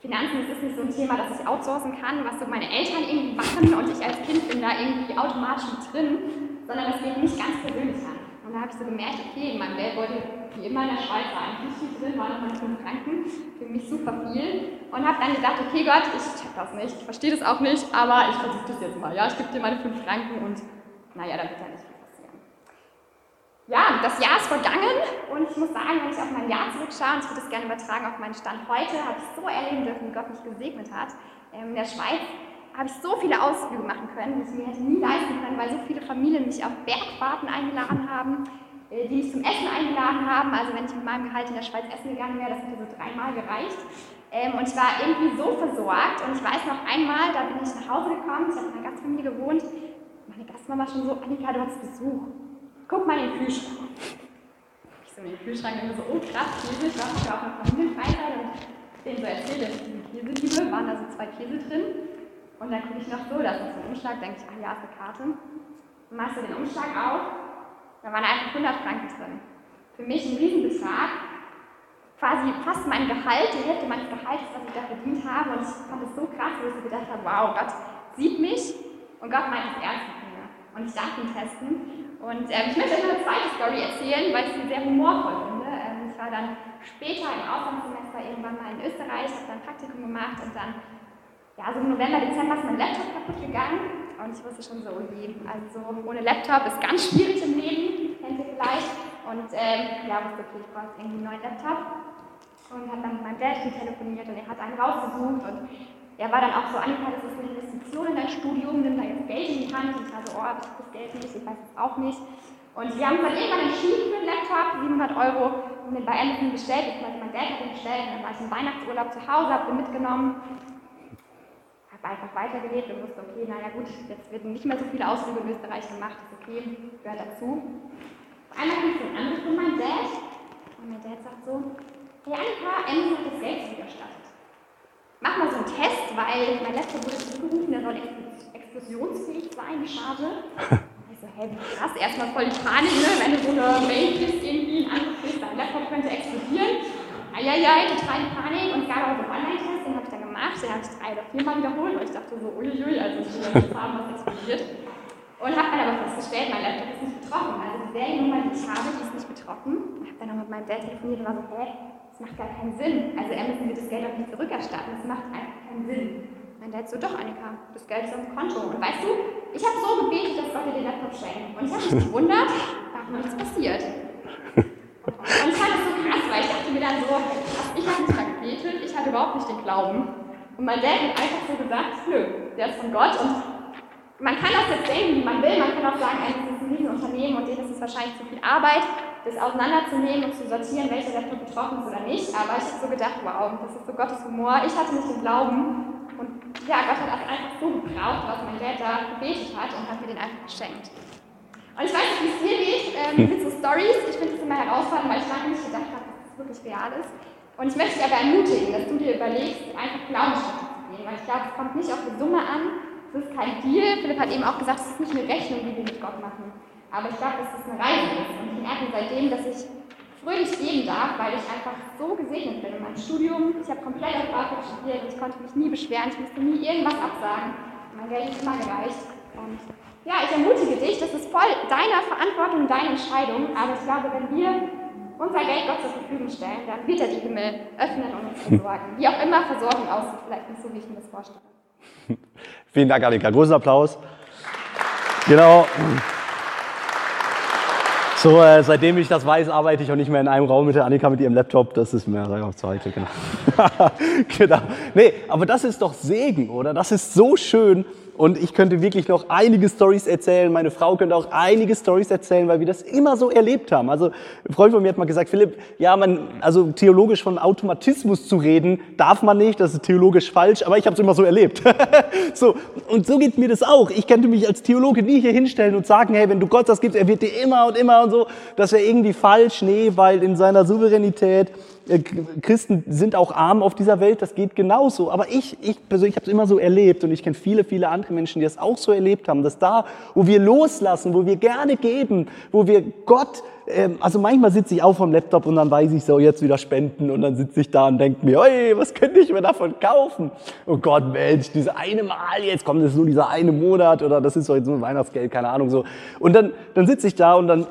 [SPEAKER 3] Finanzen das ist nicht so ein Thema, das ich outsourcen kann, was so meine Eltern irgendwie machen und ich als Kind bin da irgendwie automatisch mit drin, sondern das geht mich ganz persönlich an. Und da habe ich so gemerkt, okay, in meinem Geldbeutel, wie immer in der Schweiz, war eigentlich viel drin, waren nochmal 5 Franken, für mich super viel. Und habe dann gedacht, okay Gott, ich check das nicht, ich verstehe das auch nicht, aber ich versuche das jetzt mal. Ja, ich gebe dir meine 5 Franken und naja, da wird ja nicht viel passieren. Ja, das Jahr ist vergangen und ich muss sagen, wenn ich auf mein Jahr zurückschaue, und ich würde das gerne übertragen auf meinen Stand heute, habe ich so erleben dürfen, wie Gott mich gesegnet hat. Ähm, in der Schweiz habe ich so viele Ausflüge machen können, die ich mir hätte nie leisten können, weil so viele Familien mich auf Bergfahrten eingeladen haben, äh, die mich zum Essen eingeladen haben. Also wenn ich mit meinem Gehalt in der Schweiz essen gegangen wäre, das hätte so dreimal gereicht. Ähm, und ich war irgendwie so versorgt. Und ich weiß noch einmal, da bin ich nach Hause gekommen, ich habe in einer Gastfamilie gewohnt. Meine Gastmama schon so, Annika, du hast Besuch. Guck mal in den Kühlschrank. Ich so in den Kühlschrank und so, oh krass, Käse. Ich war auf einer Familienfreizeit und denen so erzählt, dass Käse waren da so zwei Käse drin. Und dann gucke ich noch so, da ist ein Umschlag, denke ich, ach ja, ist eine Karte. Dann machst du den Umschlag auf, da waren einfach 100 Franken drin. Für mich ein Riesenbetrag, quasi fast mein Gehalt, die Hälfte meines Gehalts, was ich da verdient habe. Und ich fand es so krass, wo ich gedacht habe, wow, Gott sieht mich und Gott meint es ernst mit mir. Und ich darf ihn testen. Und ähm, ich möchte euch noch eine zweite Story erzählen, weil ich sie sehr humorvoll finde. Ähm, ich war dann später im Auslandssemester irgendwann mal in Österreich, habe dann Praktikum gemacht und dann ja, so im November, Dezember ist mein Laptop kaputt gegangen und ich wusste schon so, oh je, also ohne Laptop ist ganz schwierig im Leben, kennt ihr vielleicht. Und ähm, ja, wusste, okay, ich brauche irgendwie einen neuen Laptop und habe dann mit meinem Dad telefoniert und er hat einen rausgesucht und er war dann auch so, Annika, das ist eine Investition in dein Studium, nimm da jetzt Geld in die Hand. Und ich war so, oh, aber ich habe das Geld nicht, ich weiß es auch nicht. Und wir haben dann irgendwann entschieden für den Laptop, 700 Euro, und den bei Amazon bestellt, beziehungsweise mein Dad hat den bestellt, und dann war ich im Weihnachtsurlaub zu Hause, habe den mitgenommen einfach weitergelebt und wusste, okay, naja gut, jetzt werden nicht mehr so viele Ausflüge in Österreich gemacht, ist okay, gehört dazu. Auf einmal kriegt ein Anruf von meinem Dad und mein Dad sagt so, hey Annika, Amazon hat das Geld zurückerstattet. Mach mal so einen Test, weil mein Laptop wurde zugerufen, der soll explosionsfähig sein, Charge. Ich so, hey, krass, erstmal voll die Panik, ne? wenn du so eine Mail kriegst, irgendwie einen Anruf kriegst, dein Laptop könnte explodieren. Eieiei, total die Panik und es gab auch so einen Online-Test, den habe ich dann gemacht, den habe ich drei oder viermal wiederholt, weil ich dachte so, uiuiui, also ich will jetzt haben, was explodiert. Und habe dann aber festgestellt, mein Laptop ist nicht betroffen. Also die Seriennummer, die ich habe, die ist nicht betroffen. Und habe dann noch mit meinem Dad telefoniert und war so, hä, das macht gar keinen Sinn. Also er müssen mir das Geld auch nicht zurückerstatten, das macht einfach keinen Sinn. Mein Dad so, doch Annika, das Geld ist auf dem Konto. Und weißt du, ich habe so gebetet, dass Gott dir den Laptop schenkt. Und ich habe mich gewundert, ist nichts passiert. Und ich fand das so krass, weil ich dachte mir dann so, ich habe nicht mal gebetet, ich hatte überhaupt nicht den Glauben. Und mein Dad hat einfach so gesagt, nö, der ist von Gott und man kann das jetzt sehen, wie man will, man kann auch sagen, das ist ein Riesenunternehmen und denen ist es wahrscheinlich zu viel Arbeit, das auseinanderzunehmen und zu sortieren, welcher davon betroffen ist oder nicht. Aber ich habe so gedacht, wow, das ist so Gottes Humor. Ich hatte nicht den Glauben und ja, Gott hat das einfach so gebraucht, was mein Dad da gebetet hat und hat mir den einfach geschenkt. Und ich weiß nicht, wie es dir geht ähm, mit so Stories. Ich finde es immer herausfordernd, weil ich lange nicht gedacht habe, dass es wirklich real ist. Und ich möchte dich aber ermutigen, dass du dir überlegst, einfach Glaubensschritte zu gehen, weil ich glaube, es kommt nicht auf die Summe an, es ist kein Deal. Philipp hat eben auch gesagt, es ist nicht eine Rechnung, die wir mit Gott machen. Aber ich glaube, dass es eine Reise ist. Und ich merke seitdem, dass ich fröhlich geben darf, weil ich einfach so gesegnet bin in meinem Studium. Ich habe komplett auf BAföG studiert, ich konnte mich nie beschweren, ich musste nie irgendwas absagen. Mein Geld ist immer gereicht. Und ja, ich ermutige dich, das ist voll deine Verantwortung, deine Entscheidung. Aber ich glaube, wenn wir unser Geld Gott zur Verfügung stellen, dann wird er die Himmel öffnen und uns versorgen. Wie auch immer Versorgung aussieht, vielleicht nicht so, wie ich mir das vorstelle.
[SPEAKER 2] Vielen Dank, Annika. Großen Applaus. Genau. So, äh, seitdem ich das weiß, arbeite ich auch nicht mehr in einem Raum mit der Annika mit ihrem Laptop. Das ist mehr auf zweite, genau. genau. Nee, aber das ist doch Segen, oder? Das ist so schön. Und ich könnte wirklich noch einige Stories erzählen. Meine Frau könnte auch einige Stories erzählen, weil wir das immer so erlebt haben. Also ein Freund von mir hat mal gesagt, Philipp, ja, man, also theologisch von Automatismus zu reden, darf man nicht. Das ist theologisch falsch. Aber ich habe es immer so erlebt. so und so geht mir das auch. Ich könnte mich als Theologe nie hier hinstellen und sagen, hey, wenn du Gott das gibst, er wird dir immer und immer und so. Das wäre irgendwie falsch. Nee, weil in seiner Souveränität Christen sind auch arm auf dieser Welt, das geht genauso. Aber ich, ich persönlich habe es immer so erlebt und ich kenne viele, viele andere Menschen, die das auch so erlebt haben, dass da, wo wir loslassen, wo wir gerne geben, wo wir Gott, ähm, also manchmal sitze ich auch vom Laptop und dann weiß ich so, jetzt wieder spenden und dann sitze ich da und denke mir, oi, was könnte ich mir davon kaufen? Oh Gott, Mensch, diese eine Mal, jetzt kommt es nur dieser eine Monat oder das ist so jetzt nur Weihnachtsgeld, keine Ahnung so. Und dann, dann sitze ich da und dann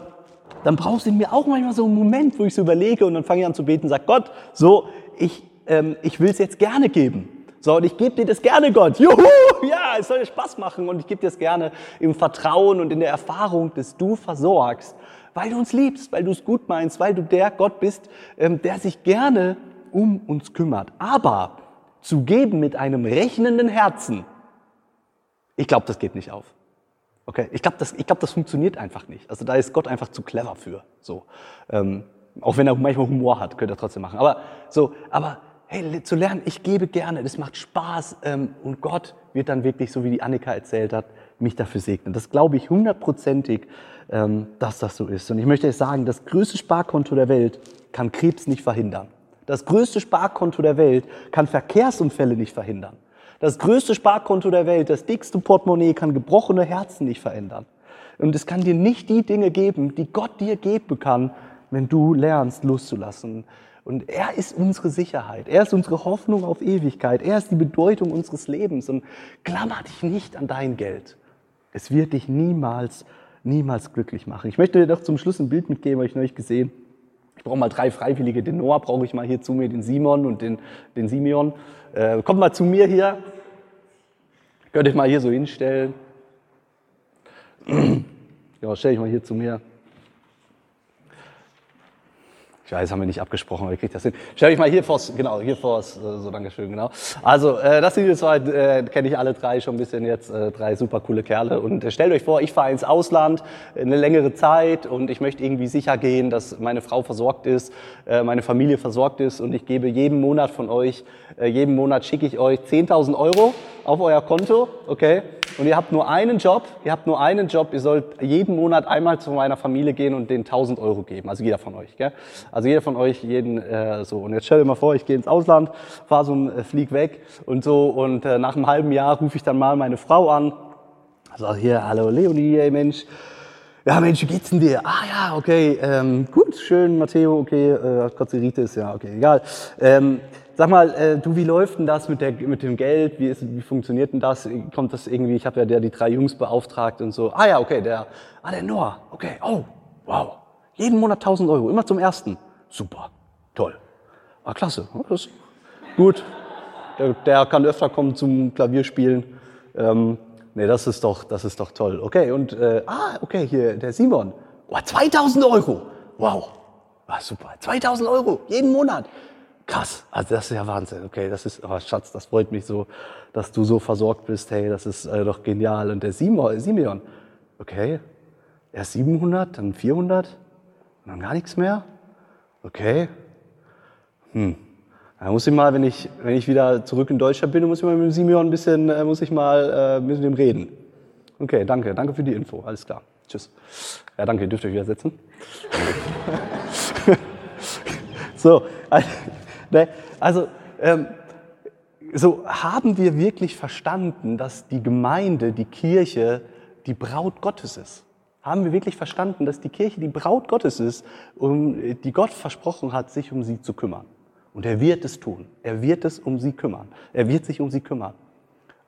[SPEAKER 2] dann brauchst du in mir auch manchmal so einen Moment, wo ich so überlege und dann fange ich an zu beten und sage, Gott, so, ich, ähm, ich will es jetzt gerne geben. So, und ich gebe dir das gerne, Gott. Juhu, ja, es soll dir Spaß machen und ich gebe dir das gerne im Vertrauen und in der Erfahrung, dass du versorgst, weil du uns liebst, weil du es gut meinst, weil du der Gott bist, ähm, der sich gerne um uns kümmert. Aber zu geben mit einem rechnenden Herzen, ich glaube, das geht nicht auf. Okay, ich glaube, das, glaub, das funktioniert einfach nicht. Also da ist Gott einfach zu clever für. So, ähm, auch wenn er manchmal Humor hat, könnte er trotzdem machen. Aber so, aber hey, zu lernen, ich gebe gerne, das macht Spaß ähm, und Gott wird dann wirklich, so wie die Annika erzählt hat, mich dafür segnen. Das glaube ich hundertprozentig, ähm, dass das so ist. Und ich möchte euch sagen, das größte Sparkonto der Welt kann Krebs nicht verhindern. Das größte Sparkonto der Welt kann Verkehrsunfälle nicht verhindern. Das größte Sparkonto der Welt, das dickste Portemonnaie kann gebrochene Herzen nicht verändern. Und es kann dir nicht die Dinge geben, die Gott dir geben kann, wenn du lernst loszulassen. Und er ist unsere Sicherheit. Er ist unsere Hoffnung auf Ewigkeit. Er ist die Bedeutung unseres Lebens. Und klammer dich nicht an dein Geld. Es wird dich niemals, niemals glücklich machen. Ich möchte dir doch zum Schluss ein Bild mitgeben, habe ich neulich gesehen. Ich brauche mal drei Freiwillige. Den Noah brauche ich mal hier zu mir, den Simon und den, den Simeon. Äh, kommt mal zu mir hier. Könnt ihr mal hier so hinstellen. Ja, stell dich mal hier zu mir. Ich weiß, haben wir nicht abgesprochen, aber ich kriege das hin. Stell dich mal hier vors, genau, hier vors, äh, so Dankeschön, genau. Also, äh, das sind jetzt zwei, äh, kenne ich alle drei schon ein bisschen jetzt, äh, drei super coole Kerle. Und äh, stellt euch vor, ich fahre ins Ausland äh, eine längere Zeit und ich möchte irgendwie sicher gehen, dass meine Frau versorgt ist, äh, meine Familie versorgt ist und ich gebe jeden Monat von euch, äh, jeden Monat schicke ich euch 10.000 Euro auf euer Konto, okay? Und ihr habt nur einen Job, ihr habt nur einen Job, ihr sollt jeden Monat einmal zu meiner Familie gehen und denen 1000 Euro geben, also jeder von euch, gell? Also jeder von euch, jeden äh, so. Und jetzt stell dir mal vor, ich gehe ins Ausland, fahre so ein äh, Flieg weg und so und äh, nach einem halben Jahr rufe ich dann mal meine Frau an, sag hier, hallo Leonie, ey Mensch, ja Mensch, wie geht's denn dir? Ah ja, okay, ähm, gut, schön, Matteo, okay, äh, Kotzeritis, ja, okay, egal. Ähm, Sag mal, äh, du, wie läuft denn das mit, der, mit dem Geld? Wie, ist, wie funktioniert denn das? Kommt das irgendwie, ich habe ja der, die drei Jungs beauftragt und so. Ah ja, okay, der, ah, der Noah, okay, oh, wow. Jeden Monat 1000 Euro, immer zum ersten. Super, toll. Ah, klasse, das gut. Der, der kann öfter kommen zum Klavierspielen. Ähm, nee, das ist doch, das ist doch toll. Okay, und, äh, ah, okay, hier, der Simon. Oh, 2000 Euro. Wow. Ah, super. 2000 Euro, jeden Monat. Krass, also das ist ja Wahnsinn. Okay, das ist, oh Schatz, das freut mich so, dass du so versorgt bist. Hey, das ist äh, doch genial. Und der Simeon, okay, erst 700, dann 400, und dann gar nichts mehr. Okay, hm. Da muss ich mal, wenn ich, wenn ich wieder zurück in Deutschland bin, muss ich mal mit dem Simeon ein bisschen, äh, muss ich mal äh, mit dem reden. Okay, danke, danke für die Info. Alles klar. Tschüss. Ja, danke, ihr dürft euch wieder setzen. so, also, Ne? Also, ähm, so haben wir wirklich verstanden, dass die Gemeinde, die Kirche, die Braut Gottes ist. Haben wir wirklich verstanden, dass die Kirche die Braut Gottes ist, um, die Gott versprochen hat, sich um sie zu kümmern. Und er wird es tun. Er wird es um sie kümmern. Er wird sich um sie kümmern.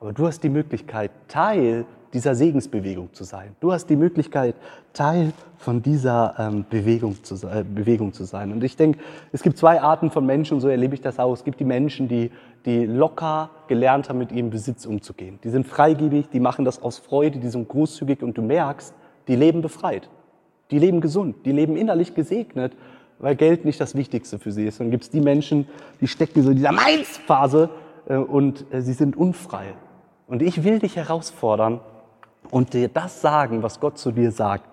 [SPEAKER 2] Aber du hast die Möglichkeit, Teil dieser Segensbewegung zu sein. Du hast die Möglichkeit, Teil von dieser ähm, Bewegung, zu, äh, Bewegung zu sein. Und ich denke, es gibt zwei Arten von Menschen, so erlebe ich das auch. Es gibt die Menschen, die, die locker gelernt haben, mit ihrem Besitz umzugehen. Die sind freigebig, die machen das aus Freude, die sind großzügig und du merkst, die leben befreit. die leben gesund, die leben innerlich gesegnet, weil Geld nicht das Wichtigste für sie ist. Dann gibt es die Menschen, die stecken so in dieser Mainz-Phase äh, und äh, sie sind unfrei. Und ich will dich herausfordern und dir das sagen, was Gott zu dir sagt.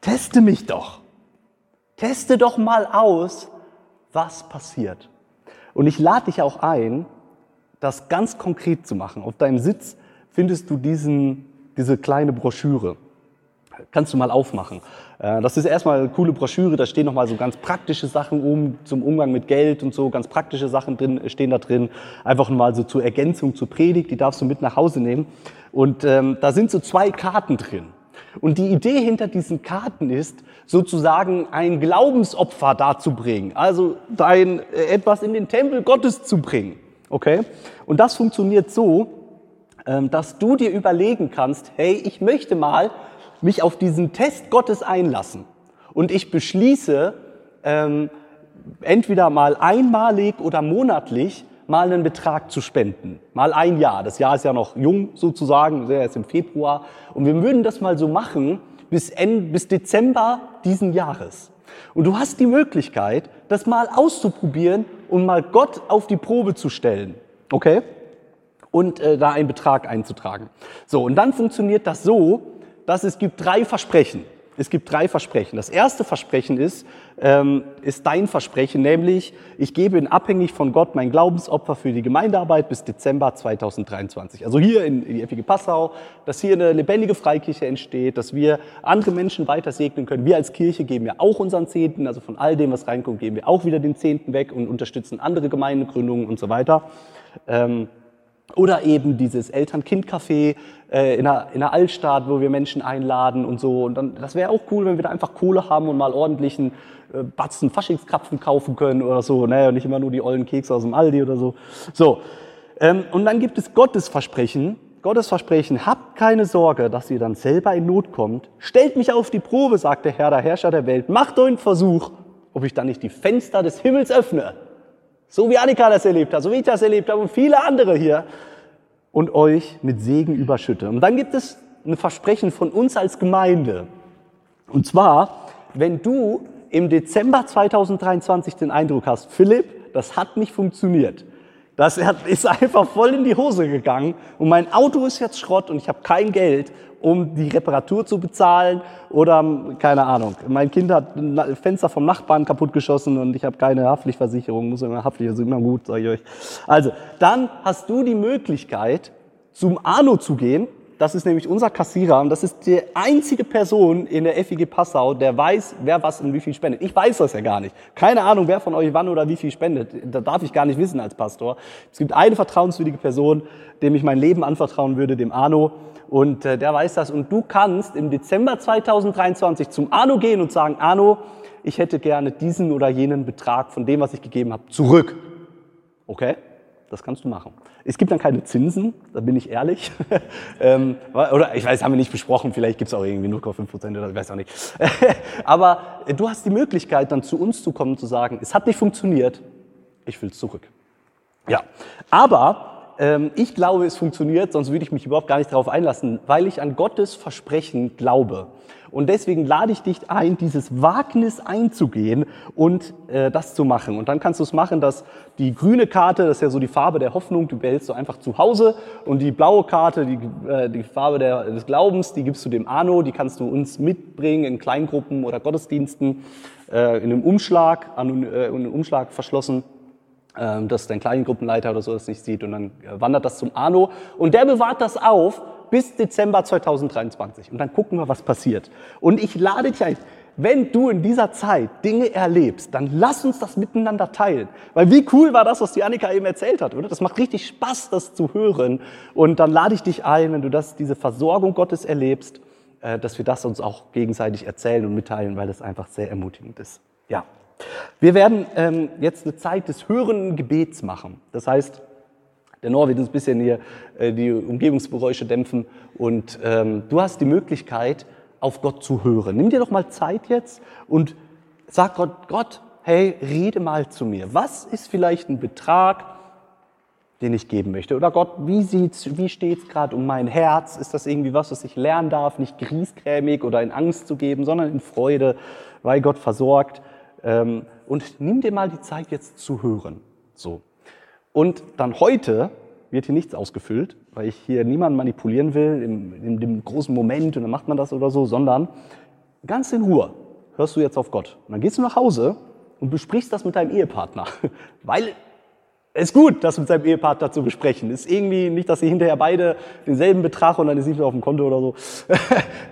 [SPEAKER 2] Teste mich doch. Teste doch mal aus, was passiert. Und ich lade dich auch ein, das ganz konkret zu machen. Auf deinem Sitz findest du diesen, diese kleine Broschüre. Kannst du mal aufmachen. Äh, das ist erstmal eine coole Broschüre, da stehen nochmal so ganz praktische Sachen um zum Umgang mit Geld und so, ganz praktische Sachen drin, stehen da drin. Einfach mal so zur Ergänzung zur Predigt, die darfst du mit nach Hause nehmen. Und ähm, da sind so zwei Karten drin. Und die Idee hinter diesen Karten ist, sozusagen ein Glaubensopfer darzubringen, also dein äh, etwas in den Tempel Gottes zu bringen. Okay? Und das funktioniert so, ähm, dass du dir überlegen kannst, hey, ich möchte mal mich auf diesen Test Gottes einlassen. Und ich beschließe, ähm, entweder mal einmalig oder monatlich mal einen Betrag zu spenden. Mal ein Jahr. Das Jahr ist ja noch jung sozusagen, sehr erst im Februar. Und wir würden das mal so machen bis, Ende, bis Dezember diesen Jahres. Und du hast die Möglichkeit, das mal auszuprobieren und mal Gott auf die Probe zu stellen. Okay? Und äh, da einen Betrag einzutragen. So, und dann funktioniert das so, dass es gibt drei Versprechen. Es gibt drei Versprechen. Das erste Versprechen ist, ähm, ist dein Versprechen, nämlich ich gebe in abhängig von Gott mein Glaubensopfer für die Gemeindearbeit bis Dezember 2023. Also hier in, in die FG Passau, dass hier eine lebendige Freikirche entsteht, dass wir andere Menschen weiter segnen können. Wir als Kirche geben ja auch unseren Zehnten, also von all dem, was reinkommt, geben wir auch wieder den Zehnten weg und unterstützen andere Gemeindegründungen und so weiter. Ähm, oder eben dieses Eltern-Kind-Café äh, in, der, in der Altstadt, wo wir Menschen einladen und so. Und dann, das wäre auch cool, wenn wir da einfach Kohle haben und mal ordentlichen äh, Batzen Faschingskrapfen kaufen können oder so. Ne? Und nicht immer nur die ollen Kekse aus dem Aldi oder so. So. Ähm, und dann gibt es Gottes Versprechen. Gottes Versprechen, habt keine Sorge, dass ihr dann selber in Not kommt. Stellt mich auf die Probe, sagt der Herr, der Herrscher der Welt. Macht einen Versuch, ob ich dann nicht die Fenster des Himmels öffne so wie Annika das erlebt hat, so wie ich das erlebt habe und viele andere hier. Und euch mit Segen überschütte. Und dann gibt es ein Versprechen von uns als Gemeinde. Und zwar, wenn du im Dezember 2023 den Eindruck hast, Philipp, das hat nicht funktioniert. Das ist einfach voll in die Hose gegangen und mein Auto ist jetzt Schrott und ich habe kein Geld um die Reparatur zu bezahlen oder keine Ahnung. Mein Kind hat ein Fenster vom Nachbarn kaputtgeschossen und ich habe keine Haftpflichtversicherung, muss immer Haftpflicht, ist immer gut, sage ich euch. Also, dann hast du die Möglichkeit, zum Arno zu gehen das ist nämlich unser Kassierer und das ist die einzige Person in der FIG Passau, der weiß, wer was und wie viel spendet. Ich weiß das ja gar nicht. Keine Ahnung, wer von euch wann oder wie viel spendet. Da darf ich gar nicht wissen als Pastor. Es gibt eine vertrauenswürdige Person, dem ich mein Leben anvertrauen würde, dem Arno. Und äh, der weiß das. Und du kannst im Dezember 2023 zum Arno gehen und sagen, Arno, ich hätte gerne diesen oder jenen Betrag von dem, was ich gegeben habe, zurück. Okay? Das kannst du machen. Es gibt dann keine Zinsen, da bin ich ehrlich. ähm, oder ich weiß, haben wir nicht besprochen, vielleicht gibt es auch irgendwie 0,5 Prozent oder ich weiß auch nicht. Aber du hast die Möglichkeit, dann zu uns zu kommen und zu sagen, es hat nicht funktioniert, ich will es zurück. Ja, aber ich glaube, es funktioniert, sonst würde ich mich überhaupt gar nicht darauf einlassen, weil ich an Gottes Versprechen glaube. Und deswegen lade ich dich ein, dieses Wagnis einzugehen und äh, das zu machen. Und dann kannst du es machen, dass die grüne Karte, das ist ja so die Farbe der Hoffnung, die behältst du einfach zu Hause. Und die blaue Karte, die, äh, die Farbe der, des Glaubens, die gibst du dem Arno, die kannst du uns mitbringen in Kleingruppen oder Gottesdiensten, äh, in einem Umschlag, an, äh, in einem Umschlag verschlossen ähm, dass dein Kleingruppenleiter oder so das nicht sieht und dann äh, wandert das zum Arno und der bewahrt das auf bis Dezember 2023. Und dann gucken wir, was passiert. Und ich lade dich ein, wenn du in dieser Zeit Dinge erlebst, dann lass uns das miteinander teilen. Weil wie cool war das, was die Annika eben erzählt hat, oder? Das macht richtig Spaß, das zu hören. Und dann lade ich dich ein, wenn du das, diese Versorgung Gottes erlebst, äh, dass wir das uns auch gegenseitig erzählen und mitteilen, weil das einfach sehr ermutigend ist. Ja. Wir werden ähm, jetzt eine Zeit des hörenden Gebets machen. Das heißt, der Noah wird uns ein bisschen hier äh, die Umgebungsgeräusche dämpfen und ähm, du hast die Möglichkeit, auf Gott zu hören. Nimm dir doch mal Zeit jetzt und sag Gott, Gott, hey, rede mal zu mir. Was ist vielleicht ein Betrag, den ich geben möchte? Oder Gott, wie, sieht's, wie steht es gerade um mein Herz? Ist das irgendwie was, was ich lernen darf, nicht griesgrämig oder in Angst zu geben, sondern in Freude, weil Gott versorgt? Ähm, und nimm dir mal die Zeit jetzt zu hören. So. Und dann heute wird hier nichts ausgefüllt, weil ich hier niemanden manipulieren will, in, dem großen Moment und dann macht man das oder so, sondern ganz in Ruhe hörst du jetzt auf Gott. Und dann gehst du nach Hause und besprichst das mit deinem Ehepartner. Weil es ist gut, das mit seinem Ehepartner zu besprechen. Ist irgendwie nicht, dass ihr hinterher beide denselben Betrag und dann ist nicht auf dem Konto oder so.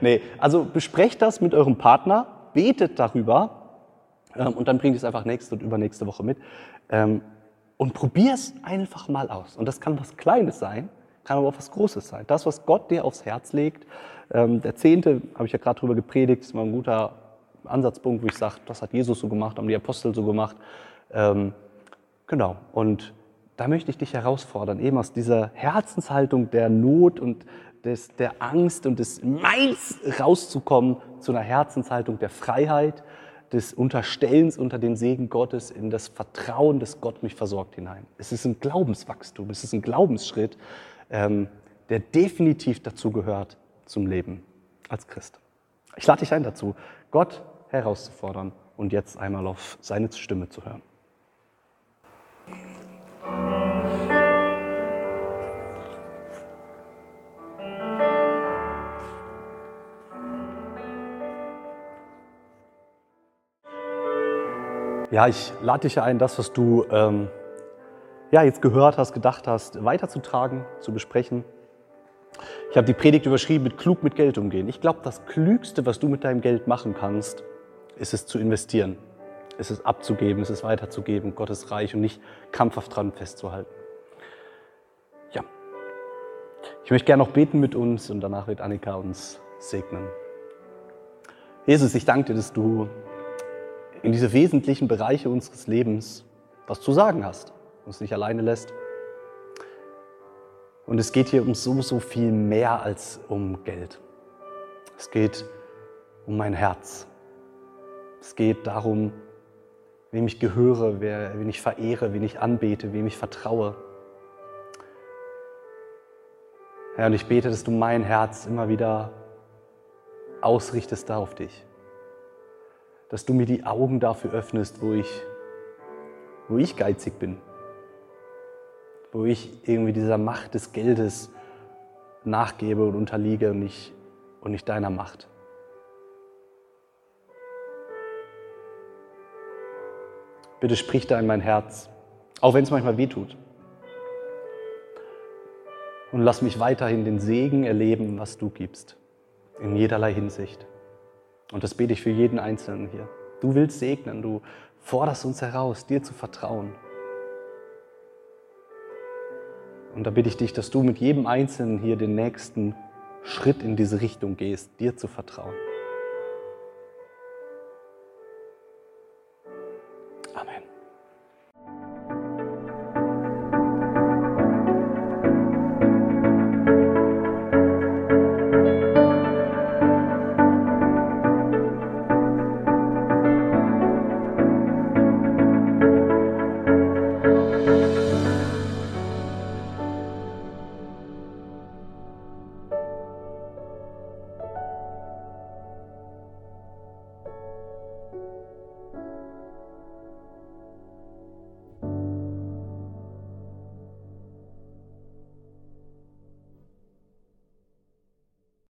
[SPEAKER 2] nee, also besprecht das mit eurem Partner, betet darüber ähm, und dann bringt es einfach nächste und übernächste Woche mit. Ähm, und probier es einfach mal aus. Und das kann was Kleines sein, kann aber auch was Großes sein. Das, was Gott dir aufs Herz legt. Ähm, der Zehnte, habe ich ja gerade drüber gepredigt, ist mal ein guter Ansatzpunkt, wo ich sage, das hat Jesus so gemacht, haben die Apostel so gemacht. Ähm, genau. Und da möchte ich dich herausfordern, eben aus dieser Herzenshaltung der Not und des, der Angst und des Meins rauszukommen zu einer Herzenshaltung der Freiheit, des Unterstellens unter den Segen Gottes in das Vertrauen, dass Gott mich versorgt hinein. Es ist ein Glaubenswachstum, es ist ein Glaubensschritt, ähm, der definitiv dazu gehört zum Leben als Christ. Ich lade dich ein dazu, Gott herauszufordern und jetzt einmal auf seine Stimme zu hören. Ja, ich lade dich ein, das, was du ähm, ja, jetzt gehört hast, gedacht hast, weiterzutragen, zu besprechen. Ich habe die Predigt überschrieben mit klug mit Geld umgehen. Ich glaube, das Klügste, was du mit deinem Geld machen kannst, ist es zu investieren, ist es abzugeben, ist es weiterzugeben, Gottes Reich und nicht krampfhaft dran festzuhalten. Ja, ich möchte gerne noch beten mit uns und danach wird Annika uns segnen. Jesus, ich danke dir, dass du in diese wesentlichen Bereiche unseres Lebens was zu sagen hast, uns nicht alleine lässt. Und es geht hier um so, so viel mehr als um Geld. Es geht um mein Herz. Es geht darum, wem ich gehöre, wen ich verehre, wen ich anbete, wem ich vertraue. Herr, und ich bete, dass du mein Herz immer wieder ausrichtest da auf dich dass du mir die Augen dafür öffnest, wo ich, wo ich geizig bin, wo ich irgendwie dieser Macht des Geldes nachgebe und unterliege und nicht, und nicht deiner Macht. Bitte sprich da in mein Herz, auch wenn es manchmal weh tut. Und lass mich weiterhin den Segen erleben, was du gibst, in jederlei Hinsicht. Und das bete ich für jeden Einzelnen hier. Du willst segnen, du forderst uns heraus, dir zu vertrauen. Und da bitte ich dich, dass du mit jedem Einzelnen hier den nächsten Schritt in diese Richtung gehst, dir zu vertrauen.